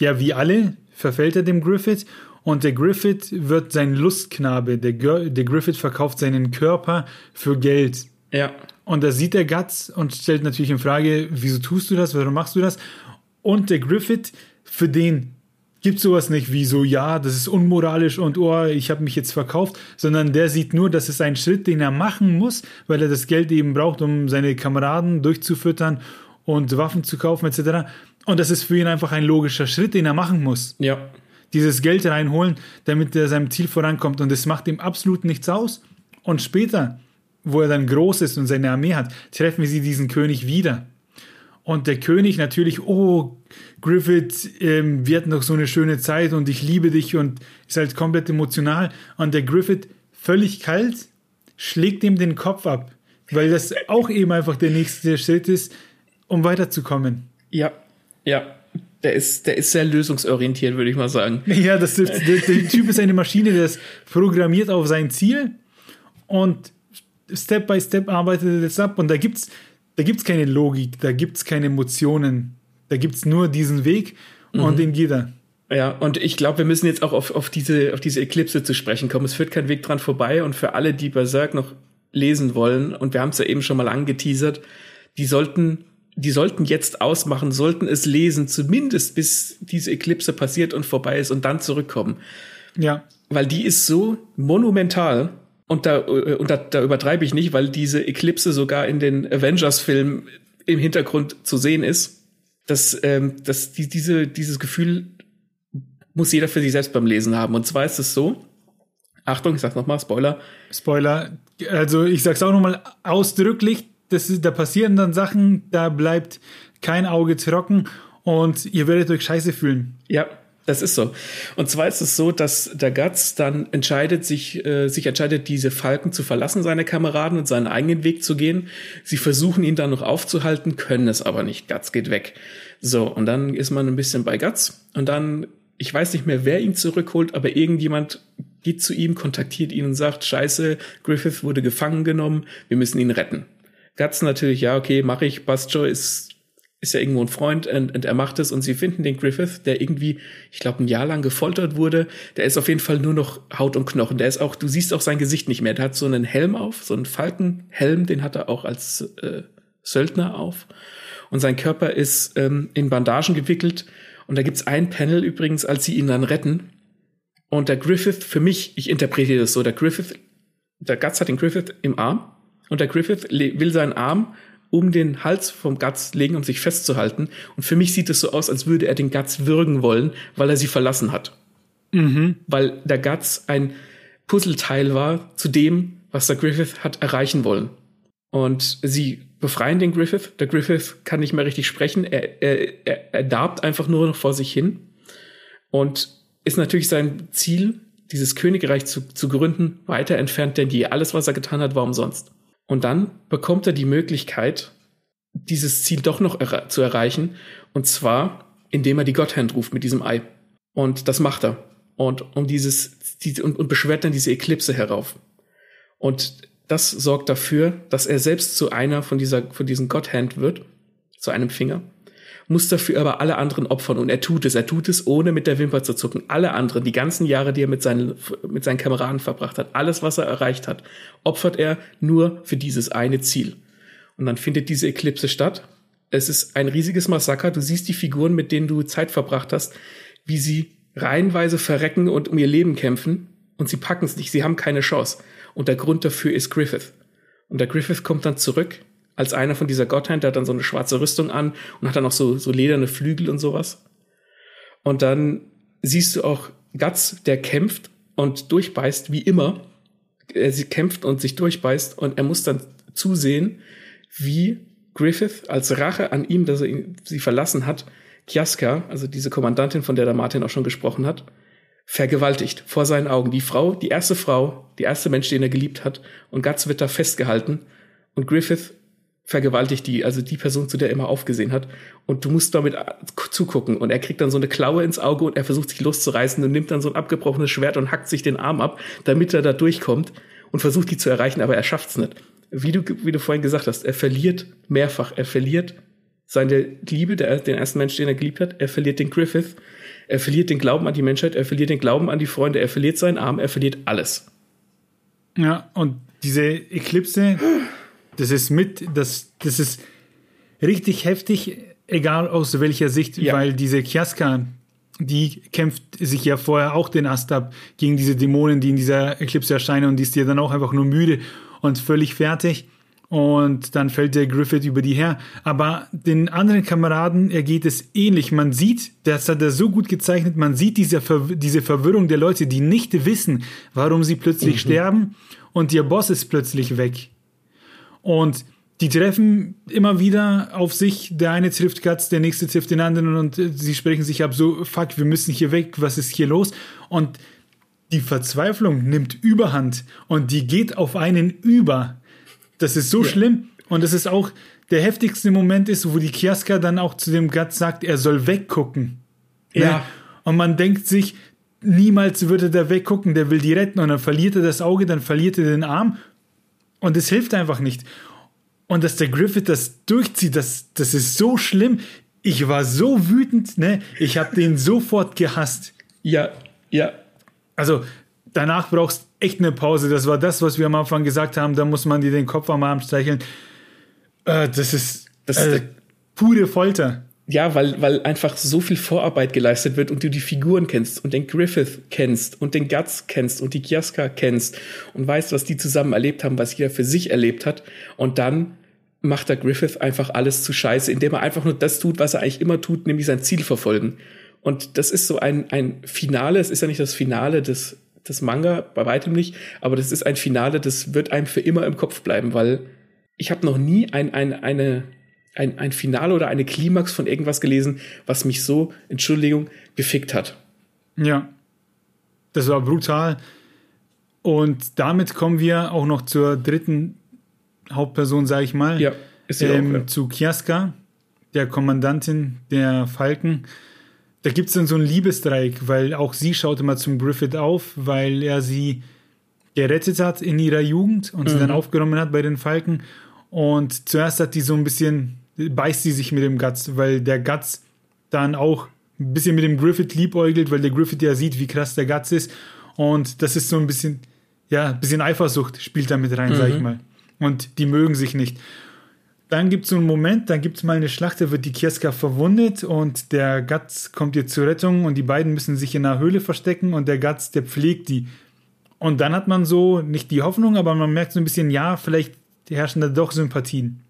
ja, wie alle verfällt er dem Griffith und der Griffith wird sein Lustknabe. Der, der Griffith verkauft seinen Körper für Geld. Ja. Und da sieht der Guts und stellt natürlich in Frage, wieso tust du das, warum machst du das? Und der Griffith, für den gibt sowas nicht wie so, ja, das ist unmoralisch und oh, ich habe mich jetzt verkauft, sondern der sieht nur, dass es ein Schritt, den er machen muss, weil er das Geld eben braucht, um seine Kameraden durchzufüttern und Waffen zu kaufen etc. Und das ist für ihn einfach ein logischer Schritt, den er machen muss. Ja. Dieses Geld reinholen, damit er seinem Ziel vorankommt. Und das macht ihm absolut nichts aus. Und später, wo er dann groß ist und seine Armee hat, treffen sie diesen König wieder. Und der König natürlich, oh, Griffith, ähm, wir hatten doch so eine schöne Zeit und ich liebe dich und ist halt komplett emotional. Und der Griffith, völlig kalt, schlägt ihm den Kopf ab, weil das auch eben einfach der nächste Schritt ist, um weiterzukommen. Ja, ja. Der ist, der ist sehr lösungsorientiert, würde ich mal sagen. Ja, das, der, der Typ ist eine Maschine, der ist programmiert auf sein Ziel und Step by Step arbeitet er das ab. Und da gibt's da gibt es keine Logik, da gibt es keine Emotionen. Da gibt es nur diesen Weg und mhm. den geht er. Ja, und ich glaube, wir müssen jetzt auch auf, auf, diese, auf diese Eklipse zu sprechen kommen. Es führt kein Weg dran vorbei. Und für alle, die Berserk noch lesen wollen, und wir haben es ja eben schon mal angeteasert, die sollten, die sollten jetzt ausmachen, sollten es lesen, zumindest bis diese Eklipse passiert und vorbei ist und dann zurückkommen. Ja. Weil die ist so monumental und da, äh, und da, da übertreibe ich nicht, weil diese Eklipse sogar in den Avengers-Filmen im Hintergrund zu sehen ist. Dass, ähm, dass die, diese, dieses Gefühl muss jeder für sich selbst beim Lesen haben. Und zwar ist es so, Achtung, ich sag's nochmal, Spoiler. Spoiler, also ich sag's auch nochmal ausdrücklich, das, da passieren dann Sachen, da bleibt kein Auge trocken und ihr werdet euch scheiße fühlen. Ja, das ist so. Und zwar ist es so, dass der Guts dann entscheidet, sich, äh, sich entscheidet, diese Falken zu verlassen, seine Kameraden und seinen eigenen Weg zu gehen. Sie versuchen ihn dann noch aufzuhalten, können es aber nicht. Guts geht weg. So, und dann ist man ein bisschen bei Guts und dann, ich weiß nicht mehr, wer ihn zurückholt, aber irgendjemand geht zu ihm, kontaktiert ihn und sagt, scheiße, Griffith wurde gefangen genommen, wir müssen ihn retten. Guts natürlich, ja, okay, mache ich, Bastjo ist ist ja irgendwo ein Freund und, und, er macht es und sie finden den Griffith, der irgendwie, ich glaube, ein Jahr lang gefoltert wurde. Der ist auf jeden Fall nur noch Haut und Knochen. Der ist auch, du siehst auch sein Gesicht nicht mehr. Der hat so einen Helm auf, so einen Falkenhelm, den hat er auch als äh, Söldner auf. Und sein Körper ist ähm, in Bandagen gewickelt. Und da gibt's ein Panel übrigens, als sie ihn dann retten. Und der Griffith, für mich, ich interpretiere das so, der Griffith, der Guts hat den Griffith im Arm und der Griffith will seinen Arm um den Hals vom Guts legen, um sich festzuhalten. Und für mich sieht es so aus, als würde er den Guts würgen wollen, weil er sie verlassen hat. Mhm. Weil der Guts ein Puzzleteil war zu dem, was der Griffith hat erreichen wollen. Und sie befreien den Griffith. Der Griffith kann nicht mehr richtig sprechen. Er, er, er, er darbt einfach nur noch vor sich hin. Und ist natürlich sein Ziel, dieses Königreich zu, zu gründen, weiter entfernt denn je. Alles, was er getan hat, war umsonst. Und dann bekommt er die Möglichkeit, dieses Ziel doch noch er zu erreichen. Und zwar, indem er die Gotthand ruft mit diesem Ei. Und das macht er. Und um dieses, die, und, und beschwert dann diese Eklipse herauf. Und das sorgt dafür, dass er selbst zu einer von dieser, von diesen Gotthand wird, zu einem Finger muss dafür aber alle anderen opfern und er tut es. Er tut es, ohne mit der Wimper zu zucken. Alle anderen, die ganzen Jahre, die er mit seinen, mit seinen Kameraden verbracht hat, alles, was er erreicht hat, opfert er nur für dieses eine Ziel. Und dann findet diese Eklipse statt. Es ist ein riesiges Massaker. Du siehst die Figuren, mit denen du Zeit verbracht hast, wie sie reihenweise verrecken und um ihr Leben kämpfen. Und sie packen es nicht. Sie haben keine Chance. Und der Grund dafür ist Griffith. Und der Griffith kommt dann zurück als einer von dieser Gottheit, der hat dann so eine schwarze Rüstung an und hat dann auch so, so lederne Flügel und sowas. Und dann siehst du auch Guts, der kämpft und durchbeißt, wie immer. Er kämpft und sich durchbeißt und er muss dann zusehen, wie Griffith als Rache an ihm, dass er ihn, sie verlassen hat, Kiaska, also diese Kommandantin, von der der Martin auch schon gesprochen hat, vergewaltigt vor seinen Augen. Die Frau, die erste Frau, die erste Mensch, den er geliebt hat. Und Guts wird da festgehalten. Und Griffith vergewaltigt die, also die Person, zu der er immer aufgesehen hat. Und du musst damit zugucken. Und er kriegt dann so eine Klaue ins Auge und er versucht sich loszureißen und nimmt dann so ein abgebrochenes Schwert und hackt sich den Arm ab, damit er da durchkommt und versucht die zu erreichen, aber er schafft's nicht. Wie du, wie du vorhin gesagt hast, er verliert mehrfach. Er verliert seine Liebe, der, den ersten Mensch, den er geliebt hat. Er verliert den Griffith. Er verliert den Glauben an die Menschheit. Er verliert den Glauben an die Freunde. Er verliert seinen Arm. Er verliert alles. Ja, und diese Eklipse, das ist mit, das, das ist richtig heftig, egal aus welcher Sicht, ja. weil diese Kiaska, die kämpft sich ja vorher auch den Ast ab gegen diese Dämonen, die in dieser Eklipse erscheinen und die ist ja dann auch einfach nur müde und völlig fertig. Und dann fällt der Griffith über die her. Aber den anderen Kameraden ergeht es ähnlich. Man sieht, das hat er so gut gezeichnet, man sieht diese, Ver diese Verwirrung der Leute, die nicht wissen, warum sie plötzlich mhm. sterben und ihr Boss ist plötzlich weg. Und die treffen immer wieder auf sich. Der eine trifft Guts, der nächste trifft den anderen und äh, sie sprechen sich ab so, fuck, wir müssen hier weg, was ist hier los? Und die Verzweiflung nimmt Überhand und die geht auf einen über. Das ist so ja. schlimm. Und das ist auch der heftigste Moment ist, wo die Kiaska dann auch zu dem Guts sagt, er soll weggucken. Ja. Ne? Und man denkt sich, niemals würde der weggucken, der will die retten und dann verliert er das Auge, dann verliert er den Arm und es hilft einfach nicht. Und dass der Griffith das durchzieht, das, das ist so schlimm. Ich war so wütend, ne? Ich habe den sofort gehasst. Ja, ja. Also danach brauchst echt eine Pause. Das war das, was wir am Anfang gesagt haben. Da muss man dir den Kopf am Arm streicheln. Äh, das ist, das ist äh, pure Folter. Ja, weil, weil einfach so viel Vorarbeit geleistet wird und du die Figuren kennst und den Griffith kennst und den Guts kennst und die Kiaska kennst und weißt, was die zusammen erlebt haben, was jeder für sich erlebt hat. Und dann macht der Griffith einfach alles zu scheiße, indem er einfach nur das tut, was er eigentlich immer tut, nämlich sein Ziel verfolgen. Und das ist so ein, ein Finale, es ist ja nicht das Finale des, des Manga, bei weitem nicht, aber das ist ein Finale, das wird einem für immer im Kopf bleiben, weil ich habe noch nie ein, ein, eine ein, ein Finale oder eine Klimax von irgendwas gelesen, was mich so, Entschuldigung, gefickt hat. Ja, das war brutal. Und damit kommen wir auch noch zur dritten Hauptperson, sage ich mal. Ja, ist ähm, auch, ja. Zu Kiaska, der Kommandantin der Falken. Da gibt es dann so einen Liebesdreieck, weil auch sie schaut immer zum Griffith auf, weil er sie gerettet hat in ihrer Jugend und mhm. sie dann aufgenommen hat bei den Falken. Und zuerst hat die so ein bisschen beißt sie sich mit dem Guts, weil der Guts dann auch ein bisschen mit dem Griffith liebäugelt, weil der Griffith ja sieht, wie krass der Guts ist. Und das ist so ein bisschen, ja, ein bisschen Eifersucht spielt da mit rein, mhm. sag ich mhm. mal. Und die mögen sich nicht. Dann gibt es so einen Moment, dann gibt es mal eine Schlacht, da wird die Kieska verwundet und der Guts kommt ihr zur Rettung und die beiden müssen sich in einer Höhle verstecken und der Guts, der pflegt die. Und dann hat man so nicht die Hoffnung, aber man merkt so ein bisschen, ja, vielleicht herrschen da doch Sympathien.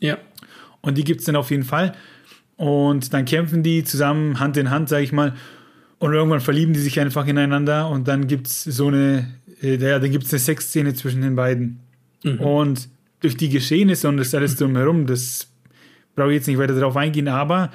Ja. Und die gibt es dann auf jeden Fall. Und dann kämpfen die zusammen Hand in Hand, sage ich mal. Und irgendwann verlieben die sich einfach ineinander und dann gibt es so eine, äh, ja, dann gibt es eine Sexszene zwischen den beiden. Mhm. Und durch die Geschehnisse und das alles drumherum, das brauche ich jetzt nicht weiter darauf eingehen, aber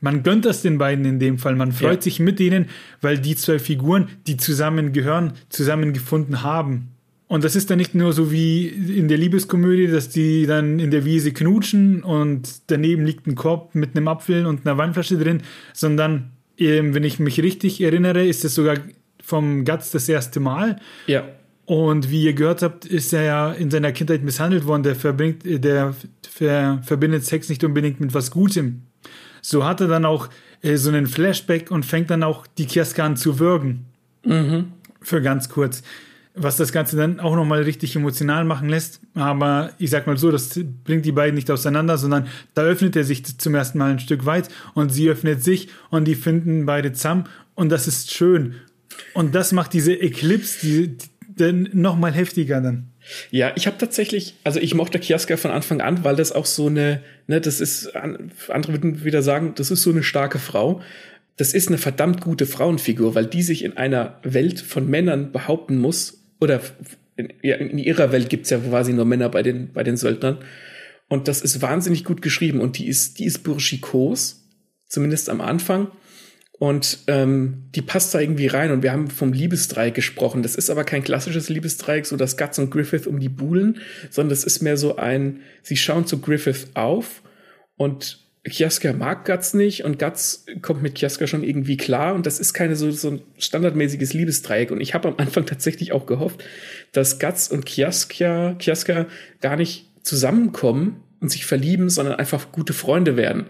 man gönnt das den beiden in dem Fall. Man freut ja. sich mit denen, weil die zwei Figuren, die zusammen gehören, zusammengefunden haben. Und das ist dann nicht nur so wie in der Liebeskomödie, dass die dann in der Wiese knutschen und daneben liegt ein Korb mit einem Apfel und einer Weinflasche drin, sondern, ähm, wenn ich mich richtig erinnere, ist es sogar vom Guts das erste Mal. Ja. Und wie ihr gehört habt, ist er ja in seiner Kindheit misshandelt worden. Der, verbringt, der ver, verbindet Sex nicht unbedingt mit was Gutem. So hat er dann auch äh, so einen Flashback und fängt dann auch die Kiaska an zu würgen. Mhm. Für ganz kurz was das Ganze dann auch nochmal richtig emotional machen lässt. Aber ich sag mal so, das bringt die beiden nicht auseinander, sondern da öffnet er sich zum ersten Mal ein Stück weit und sie öffnet sich und die finden beide zusammen und das ist schön. Und das macht diese Eclipse die, die, nochmal heftiger dann. Ja, ich habe tatsächlich, also ich mochte Kiaska von Anfang an, weil das auch so eine, ne, das ist, andere würden wieder sagen, das ist so eine starke Frau das ist eine verdammt gute Frauenfigur, weil die sich in einer Welt von Männern behaupten muss oder in, ja, in ihrer Welt gibt's ja quasi nur Männer bei den, bei den Söldnern. Und das ist wahnsinnig gut geschrieben und die ist, die ist burschikos, zumindest am Anfang. Und ähm, die passt da irgendwie rein. Und wir haben vom Liebesdreieck gesprochen. Das ist aber kein klassisches Liebesdreieck, so dass Guts und Griffith um die Buhlen, sondern das ist mehr so ein, sie schauen zu Griffith auf und Kiaska mag Guts nicht und Guts kommt mit Kiaska schon irgendwie klar und das ist keine so, so ein standardmäßiges Liebesdreieck. Und ich habe am Anfang tatsächlich auch gehofft, dass Guts und Kiaska, Kiaska gar nicht zusammenkommen und sich verlieben, sondern einfach gute Freunde werden.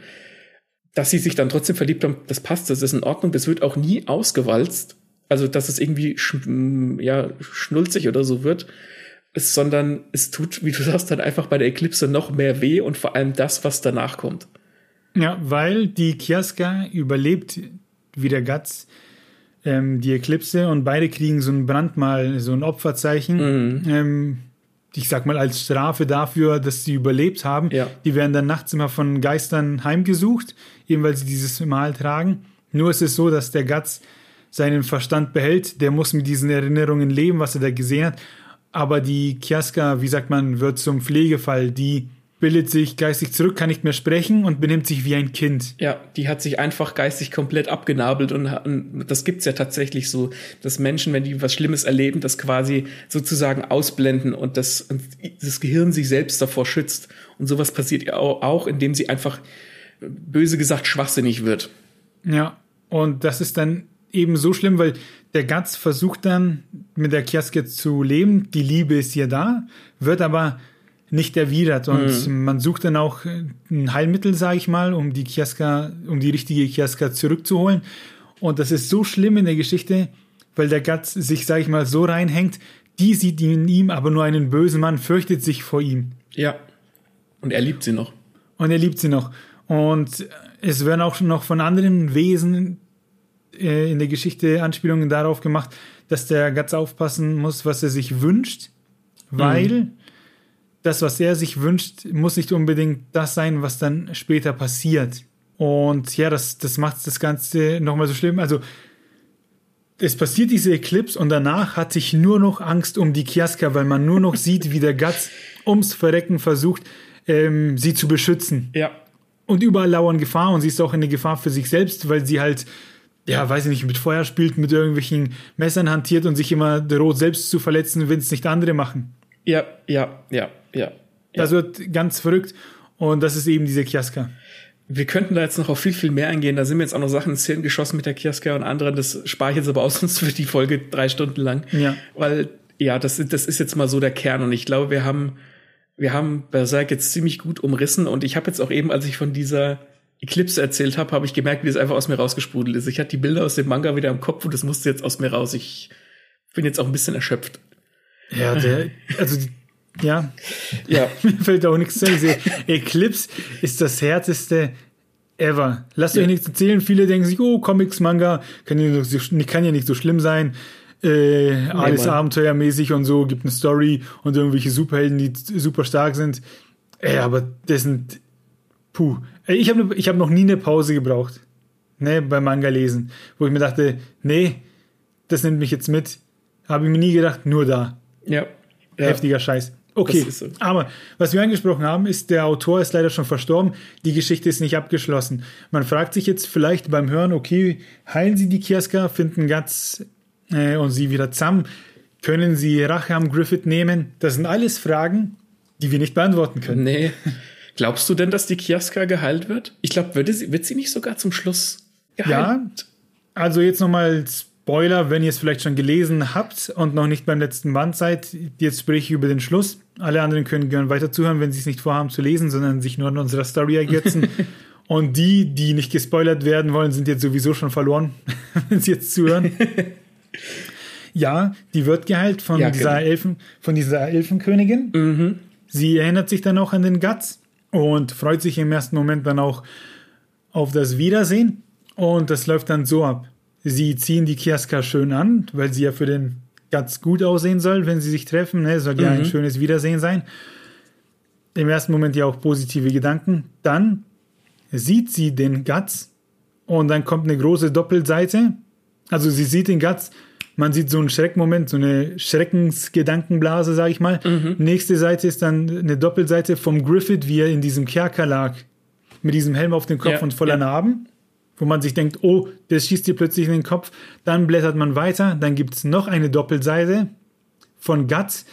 Dass sie sich dann trotzdem verliebt haben, das passt, das ist in Ordnung, das wird auch nie ausgewalzt. Also, dass es irgendwie sch ja, schnulzig oder so wird, sondern es tut, wie du sagst, dann einfach bei der Eklipse noch mehr weh und vor allem das, was danach kommt. Ja, weil die Kiaska überlebt wie der Guts ähm, die Eklipse und beide kriegen so ein Brandmal, so ein Opferzeichen. Mhm. Ähm, ich sag mal, als Strafe dafür, dass sie überlebt haben. Ja. Die werden dann nachts immer von Geistern heimgesucht, eben weil sie dieses Mal tragen. Nur ist es so, dass der Guts seinen Verstand behält. Der muss mit diesen Erinnerungen leben, was er da gesehen hat. Aber die Kiaska, wie sagt man, wird zum Pflegefall. Die bildet sich geistig zurück, kann nicht mehr sprechen und benimmt sich wie ein Kind. Ja, die hat sich einfach geistig komplett abgenabelt und, und das gibt's ja tatsächlich so, dass Menschen, wenn die was Schlimmes erleben, das quasi sozusagen ausblenden und das, das Gehirn sich selbst davor schützt. Und sowas passiert ja auch, auch, indem sie einfach böse gesagt schwachsinnig wird. Ja, und das ist dann eben so schlimm, weil der Gatz versucht dann mit der Kiaske zu leben, die Liebe ist ja da, wird aber nicht erwidert. Und mhm. man sucht dann auch ein Heilmittel, sage ich mal, um die Kiaska, um die richtige Kiaska zurückzuholen. Und das ist so schlimm in der Geschichte, weil der Gatz sich, sage ich mal, so reinhängt. Die sieht in ihm aber nur einen bösen Mann, fürchtet sich vor ihm. Ja. Und er liebt sie noch. Und er liebt sie noch. Und es werden auch schon noch von anderen Wesen äh, in der Geschichte Anspielungen darauf gemacht, dass der Gatz aufpassen muss, was er sich wünscht, weil mhm das, was er sich wünscht, muss nicht unbedingt das sein, was dann später passiert. Und ja, das, das macht das Ganze nochmal so schlimm. Also, es passiert diese Eclipse und danach hatte ich nur noch Angst um die Kiaska, weil man nur noch sieht, wie der Guts ums Verrecken versucht, ähm, sie zu beschützen. Ja. Und überall lauern Gefahr und sie ist auch eine Gefahr für sich selbst, weil sie halt, ja, weiß ich nicht, mit Feuer spielt, mit irgendwelchen Messern hantiert und sich immer droht, selbst zu verletzen, wenn es nicht andere machen. Ja, ja, ja, ja. Das ja. wird ganz verrückt und das ist eben diese Kiaska. Wir könnten da jetzt noch auf viel, viel mehr eingehen. Da sind mir jetzt auch noch Sachen ins Hirn geschossen mit der Kiaska und anderen. Das spare ich jetzt aber aus, sonst wird die Folge drei Stunden lang. Ja. Weil, ja, das, das ist jetzt mal so der Kern. Und ich glaube, wir haben, wir haben Berserk jetzt ziemlich gut umrissen. Und ich habe jetzt auch eben, als ich von dieser Eclipse erzählt habe, habe ich gemerkt, wie das einfach aus mir rausgesprudelt ist. Ich hatte die Bilder aus dem Manga wieder im Kopf und das musste jetzt aus mir raus. Ich bin jetzt auch ein bisschen erschöpft. Ja, der, also ja, ja. mir fällt auch nichts zu. Diese Eclipse ist das härteste ever. Lasst ja. euch nichts erzählen. Viele denken sich, oh, Comics, Manga, kann ja, nicht, kann ja nicht so schlimm sein. Äh, alles Mann. abenteuermäßig und so, gibt eine Story und irgendwelche Superhelden, die super stark sind. Ey, aber das sind, puh. Ich habe ich hab noch nie eine Pause gebraucht, ne, beim Manga lesen, wo ich mir dachte, nee, das nimmt mich jetzt mit. Habe ich mir nie gedacht, nur da. Ja. Heftiger Scheiß. Okay, so. aber was wir angesprochen haben, ist, der Autor ist leider schon verstorben, die Geschichte ist nicht abgeschlossen. Man fragt sich jetzt vielleicht beim Hören, okay, heilen sie die Kiaska, finden Guts äh, und sie wieder zusammen, können sie Rache am Griffith nehmen? Das sind alles Fragen, die wir nicht beantworten können. Nee. Glaubst du denn, dass die Kiaska geheilt wird? Ich glaube, wird sie, wird sie nicht sogar zum Schluss geheilt? Ja, also jetzt nochmal Spoiler, wenn ihr es vielleicht schon gelesen habt und noch nicht beim letzten Band seid, jetzt spreche ich über den Schluss. Alle anderen können gerne weiter zuhören, wenn sie es nicht vorhaben zu lesen, sondern sich nur an unserer Story ergötzen. und die, die nicht gespoilert werden wollen, sind jetzt sowieso schon verloren, wenn sie jetzt zuhören. ja, die wird geheilt von ja, dieser genau. Elfen, von dieser Elfenkönigin. Mhm. Sie erinnert sich dann auch an den Guts und freut sich im ersten Moment dann auch auf das Wiedersehen. Und das läuft dann so ab. Sie ziehen die Kiaska schön an, weil sie ja für den ganz gut aussehen soll, wenn sie sich treffen. Ne? Soll ja ein mhm. schönes Wiedersehen sein. Im ersten Moment ja auch positive Gedanken. Dann sieht sie den Guts und dann kommt eine große Doppelseite. Also sie sieht den Guts, man sieht so einen Schreckmoment, so eine Schreckensgedankenblase, sag ich mal. Mhm. Nächste Seite ist dann eine Doppelseite vom Griffith, wie er in diesem Kerker lag. Mit diesem Helm auf dem Kopf ja, und voller ja. Narben. Wo man sich denkt, oh, das schießt dir plötzlich in den Kopf. Dann blättert man weiter, dann gibt es noch eine Doppelseite von Guts,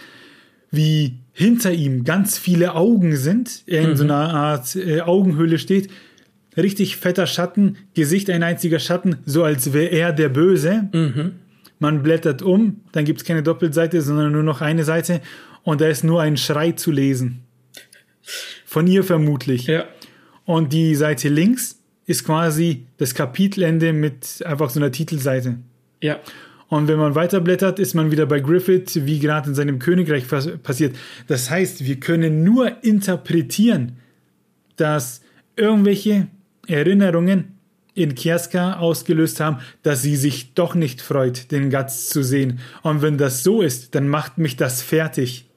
wie hinter ihm ganz viele Augen sind, er in mhm. so einer Art äh, Augenhöhle steht. Richtig fetter Schatten, Gesicht ein einziger Schatten, so als wäre er der Böse. Mhm. Man blättert um, dann gibt es keine Doppelseite, sondern nur noch eine Seite und da ist nur ein Schrei zu lesen. Von ihr vermutlich. Ja. Und die Seite links ist quasi das Kapitelende mit einfach so einer Titelseite. Ja. Und wenn man weiterblättert, ist man wieder bei Griffith, wie gerade in seinem Königreich passiert. Das heißt, wir können nur interpretieren, dass irgendwelche Erinnerungen in Kiaska ausgelöst haben, dass sie sich doch nicht freut, den Gatz zu sehen. Und wenn das so ist, dann macht mich das fertig.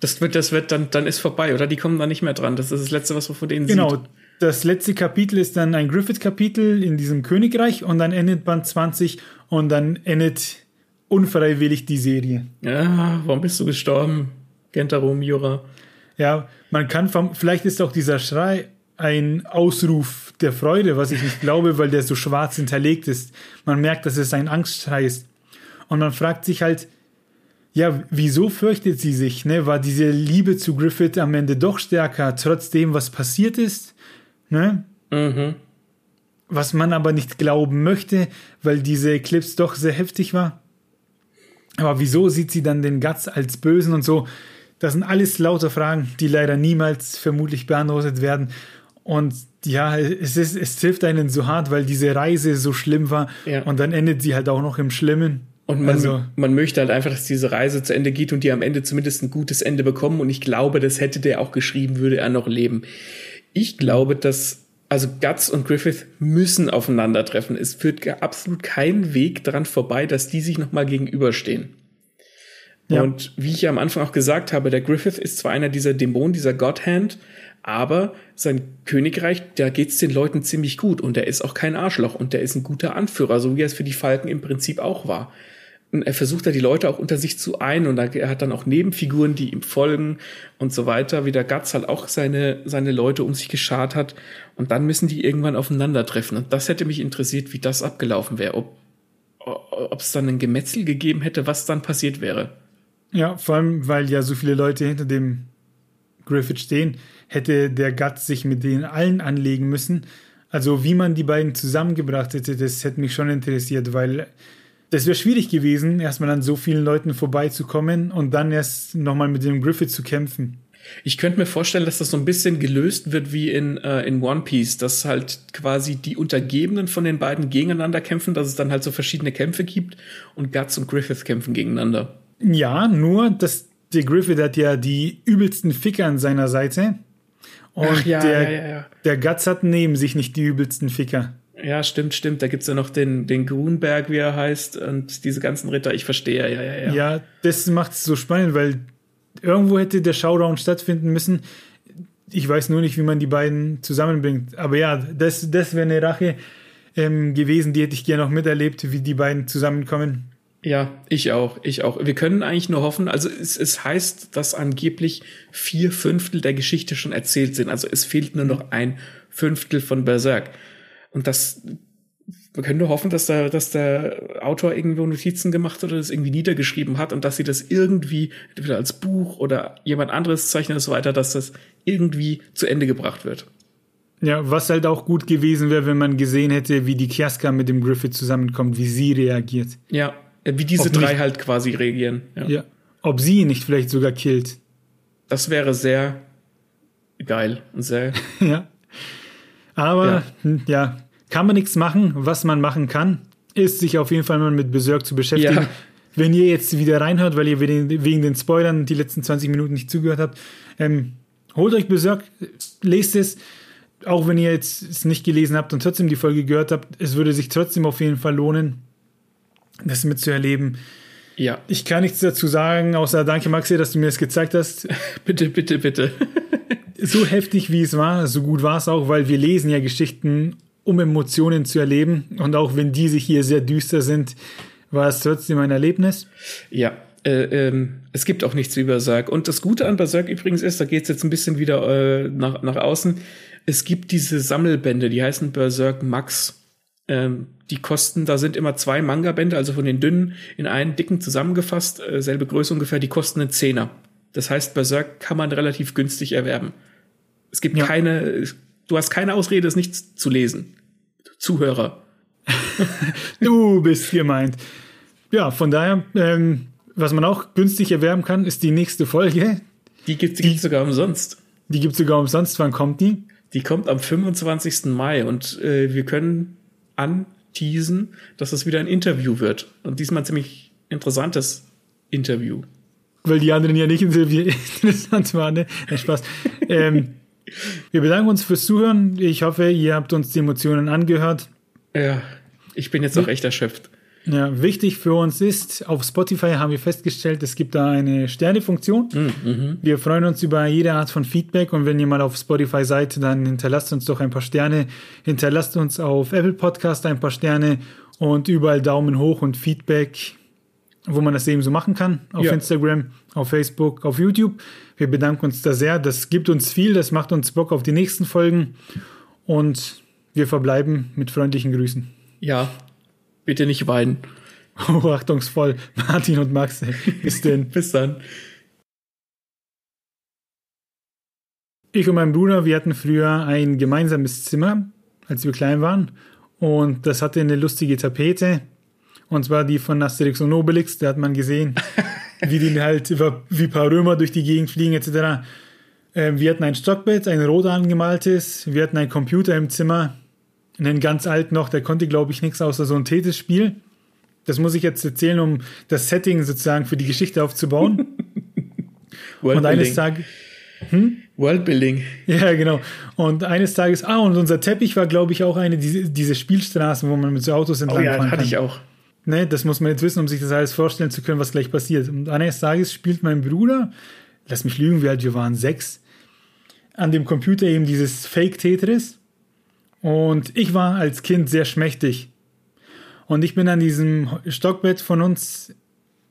Das wird, das wird, dann, dann ist vorbei, oder? Die kommen da nicht mehr dran. Das ist das Letzte, was man von denen genau. sieht. Genau. Das letzte Kapitel ist dann ein Griffith-Kapitel in diesem Königreich und dann endet Band 20 und dann endet unfreiwillig die Serie. Ja, warum bist du gestorben? Gentaro Miura. Ja, man kann, vom, vielleicht ist auch dieser Schrei ein Ausruf der Freude, was ich nicht glaube, weil der so schwarz hinterlegt ist. Man merkt, dass es ein Angstschrei ist. Und man fragt sich halt, ja, wieso fürchtet sie sich? Ne? War diese Liebe zu Griffith am Ende doch stärker, trotzdem, was passiert ist? Ne? Mhm was man aber nicht glauben möchte, weil diese Eclipse doch sehr heftig war. Aber wieso sieht sie dann den Guts als Bösen und so? Das sind alles lauter Fragen, die leider niemals vermutlich beantwortet werden. Und ja, es, ist, es trifft einen so hart, weil diese Reise so schlimm war. Ja. Und dann endet sie halt auch noch im Schlimmen. Und man, also, man möchte halt einfach, dass diese Reise zu Ende geht und die am Ende zumindest ein gutes Ende bekommen. Und ich glaube, das hätte der auch geschrieben, würde er noch leben. Ich glaube, dass also Guts und Griffith müssen aufeinandertreffen. Es führt absolut kein Weg daran vorbei, dass die sich nochmal gegenüberstehen. Ja. Und wie ich ja am Anfang auch gesagt habe, der Griffith ist zwar einer dieser Dämonen, dieser Godhand, aber sein Königreich, da geht's den Leuten ziemlich gut und er ist auch kein Arschloch und der ist ein guter Anführer, so wie er es für die Falken im Prinzip auch war er versucht da die Leute auch unter sich zu ein und er hat dann auch Nebenfiguren, die ihm folgen und so weiter, wie der Guts halt auch seine, seine Leute um sich geschart hat und dann müssen die irgendwann aufeinandertreffen und das hätte mich interessiert, wie das abgelaufen wäre, ob ob es dann ein Gemetzel gegeben hätte, was dann passiert wäre. Ja, vor allem, weil ja so viele Leute hinter dem Griffith stehen, hätte der Guts sich mit denen allen anlegen müssen. Also wie man die beiden zusammengebracht hätte, das hätte mich schon interessiert, weil das wäre schwierig gewesen, erstmal an so vielen Leuten vorbeizukommen und dann erst nochmal mit dem Griffith zu kämpfen. Ich könnte mir vorstellen, dass das so ein bisschen gelöst wird wie in, äh, in One Piece, dass halt quasi die Untergebenen von den beiden gegeneinander kämpfen, dass es dann halt so verschiedene Kämpfe gibt und Guts und Griffith kämpfen gegeneinander. Ja, nur, dass der Griffith hat ja die übelsten Ficker an seiner Seite. Und ja, der, ja, ja, der Guts hat neben sich nicht die übelsten Ficker. Ja, stimmt, stimmt. Da gibt's ja noch den, den Grunberg, wie er heißt, und diese ganzen Ritter. Ich verstehe, ja, ja, ja. Ja, das macht es so spannend, weil irgendwo hätte der Showdown stattfinden müssen. Ich weiß nur nicht, wie man die beiden zusammenbringt. Aber ja, das, das wäre eine Rache ähm, gewesen, die hätte ich gerne noch miterlebt, wie die beiden zusammenkommen. Ja, ich auch, ich auch. Wir können eigentlich nur hoffen, also es, es heißt, dass angeblich vier Fünftel der Geschichte schon erzählt sind. Also es fehlt nur noch ein Fünftel von Berserk. Und das, wir können nur hoffen, dass der, dass der Autor irgendwo Notizen gemacht hat oder das irgendwie niedergeschrieben hat und dass sie das irgendwie entweder als Buch oder jemand anderes zeichnet und so weiter, dass das irgendwie zu Ende gebracht wird. Ja, was halt auch gut gewesen wäre, wenn man gesehen hätte, wie die Kiaska mit dem Griffith zusammenkommt, wie sie reagiert. Ja, wie diese Ob drei nicht, halt quasi reagieren. Ja. ja. Ob sie ihn nicht vielleicht sogar killt. Das wäre sehr geil und sehr. ja. Aber ja. Hm, ja, kann man nichts machen. Was man machen kann, ist sich auf jeden Fall mal mit Berserk zu beschäftigen. Ja. Wenn ihr jetzt wieder reinhört, weil ihr wegen den Spoilern die letzten 20 Minuten nicht zugehört habt, ähm, holt euch Berserk, lest es. Auch wenn ihr jetzt es nicht gelesen habt und trotzdem die Folge gehört habt, es würde sich trotzdem auf jeden Fall lohnen, das mitzuerleben. Ja. Ich kann nichts dazu sagen, außer danke Maxi, dass du mir das gezeigt hast. bitte, bitte, bitte. so heftig wie es war, so gut war es auch, weil wir lesen ja Geschichten um Emotionen zu erleben. Und auch wenn diese hier sehr düster sind, war es trotzdem ein Erlebnis. Ja, äh, ähm, es gibt auch nichts wie Berserk. Und das Gute an Berserk übrigens ist, da geht es jetzt ein bisschen wieder äh, nach, nach außen, Es gibt diese Sammelbände, die heißen Berserk Max. Ähm, die kosten, da sind immer zwei Manga-Bände, also von den dünnen in einen dicken zusammengefasst, äh, selbe Größe ungefähr, die kosten einen Zehner. Das heißt, Berserk kann man relativ günstig erwerben. Es gibt ja. keine, du hast keine Ausrede, es nicht zu lesen. Zuhörer. du bist gemeint. Ja, von daher, ähm, was man auch günstig erwerben kann, ist die nächste Folge. Die gibt es sogar umsonst. Die gibt es sogar umsonst. Wann kommt die? Die kommt am 25. Mai und äh, wir können anteasen, dass es wieder ein Interview wird. Und diesmal ein ziemlich interessantes Interview. Weil die anderen ja nicht interessant waren, ne? Spaß. ähm, wir bedanken uns fürs Zuhören. Ich hoffe, ihr habt uns die Emotionen angehört. Ja, ich bin jetzt auch echt erschöpft. Ja, wichtig für uns ist, auf Spotify haben wir festgestellt, es gibt da eine Sternefunktion. Mm, mhm. Wir freuen uns über jede Art von Feedback und wenn ihr mal auf Spotify seid, dann hinterlasst uns doch ein paar Sterne. Hinterlasst uns auf Apple Podcast ein paar Sterne und überall Daumen hoch und Feedback, wo man das eben so machen kann. Auf ja. Instagram, auf Facebook, auf YouTube. Wir bedanken uns da sehr. Das gibt uns viel, das macht uns Bock auf die nächsten Folgen und wir verbleiben mit freundlichen Grüßen. Ja, Bitte nicht weinen. Hochachtungsvoll, Martin und Max. Bis denn. Bis dann. Ich und mein Bruder, wir hatten früher ein gemeinsames Zimmer, als wir klein waren. Und das hatte eine lustige Tapete. Und zwar die von Asterix und Obelix. Da hat man gesehen, wie die halt über, wie ein paar Römer durch die Gegend fliegen, etc. Ähm, wir hatten ein Stockbett, ein rot angemaltes. Wir hatten einen Computer im Zimmer einen ganz alt noch, der konnte, glaube ich, nichts außer so ein Tetris-Spiel. Das muss ich jetzt erzählen, um das Setting sozusagen für die Geschichte aufzubauen. und eines Tages. Hm? Worldbuilding. Ja, genau. Und eines Tages, ah, und unser Teppich war, glaube ich, auch eine diese, diese Spielstraßen, wo man mit so Autos entlang oh, ja, fahren hatte kann. ich auch. Ne, das muss man jetzt wissen, um sich das alles vorstellen zu können, was gleich passiert. Und eines Tages spielt mein Bruder, lass mich lügen, wie alt wir waren, sechs, an dem Computer eben dieses Fake-Tetris. Und ich war als Kind sehr schmächtig. Und ich bin an diesem Stockbett von uns,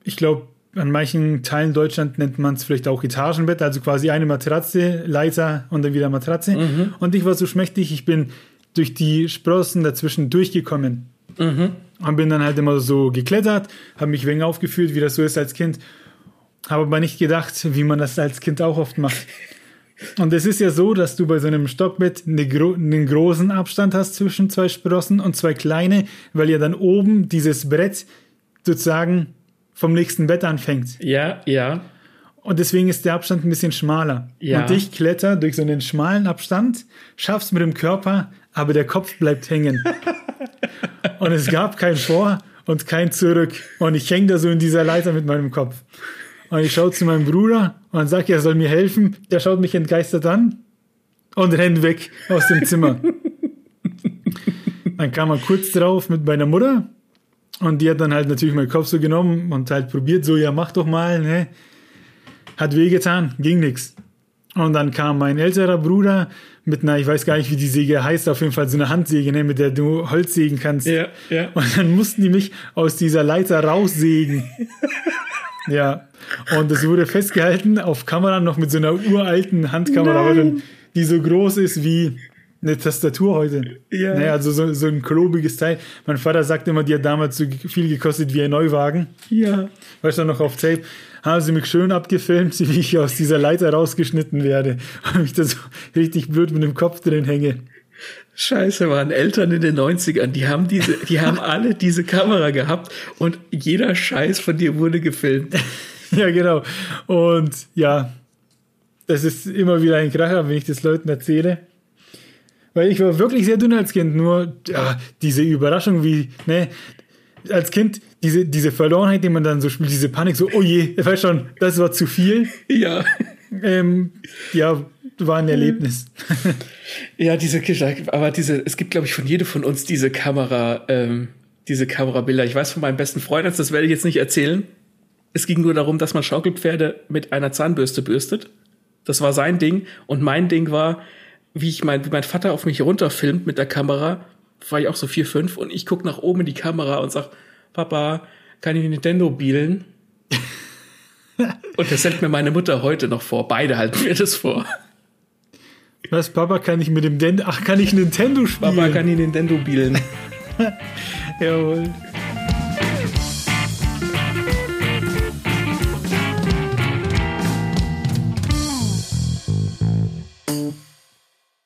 ich glaube, an manchen Teilen Deutschland nennt man es vielleicht auch Etagenbett, also quasi eine Matratze, Leiter und dann wieder Matratze. Mhm. Und ich war so schmächtig, ich bin durch die Sprossen dazwischen durchgekommen. Mhm. Und bin dann halt immer so geklettert, habe mich wegen aufgeführt, wie das so ist als Kind. Habe aber nicht gedacht, wie man das als Kind auch oft macht. Und es ist ja so, dass du bei so einem Stockbett eine gro einen großen Abstand hast zwischen zwei Sprossen und zwei kleine, weil ja dann oben dieses Brett sozusagen vom nächsten Bett anfängt. Ja, ja. Und deswegen ist der Abstand ein bisschen schmaler. Ja. Und ich kletter durch so einen schmalen Abstand, schaff's mit dem Körper, aber der Kopf bleibt hängen. und es gab kein Vor und kein Zurück. Und ich hänge da so in dieser Leiter mit meinem Kopf. Und ich schaue zu meinem Bruder und sage, er soll mir helfen. Der schaut mich entgeistert an und rennt weg aus dem Zimmer. dann kam er kurz drauf mit meiner Mutter und die hat dann halt natürlich meinen Kopf so genommen und halt probiert, so, ja, mach doch mal, ne? Hat wehgetan, ging nix. Und dann kam mein älterer Bruder mit einer, ich weiß gar nicht, wie die Säge heißt, auf jeden Fall so eine Handsäge, ne, mit der du Holz sägen kannst. Ja, ja. Und dann mussten die mich aus dieser Leiter raussägen. Ja, und das wurde festgehalten auf Kamera noch mit so einer uralten Handkamera, die so groß ist wie eine Tastatur heute. Ja. Naja, also so, so ein klobiges Teil. Mein Vater sagt immer, die hat damals so viel gekostet wie ein Neuwagen. Ja. Weißt du noch auf Tape? Haben sie mich schön abgefilmt, wie ich aus dieser Leiter rausgeschnitten werde. Und ich da so richtig blöd mit dem Kopf drin hänge. Scheiße, waren Eltern in den 90ern, die haben diese, die haben alle diese Kamera gehabt und jeder Scheiß von dir wurde gefilmt. ja, genau. Und ja, das ist immer wieder ein Kracher, wenn ich das Leuten erzähle. Weil ich war wirklich sehr dünn als Kind, nur ja, diese Überraschung, wie, ne, als Kind, diese, diese Verlorenheit, die man dann so spielt, diese Panik, so, oh je, ich weiß schon, das war zu viel. Ja. Ähm, ja, war ein Erlebnis. ja, diese, aber diese, es gibt, glaube ich, von jedem von uns diese Kamera, ähm, diese Kamerabilder. Ich weiß von meinem besten Freund, das werde ich jetzt nicht erzählen. Es ging nur darum, dass man Schaukelpferde mit einer Zahnbürste bürstet. Das war sein Ding. Und mein Ding war, wie ich mein, wie mein Vater auf mich runterfilmt mit der Kamera, war ich auch so vier, fünf, und ich guck nach oben in die Kamera und sag, Papa, kann ich Nintendo bielen? und das hält mir meine Mutter heute noch vor. Beide halten mir das vor. Was, Papa, kann ich mit dem Nintendo, ach, kann ich Nintendo spielen? Papa kann ich Nintendo spielen. Jawohl.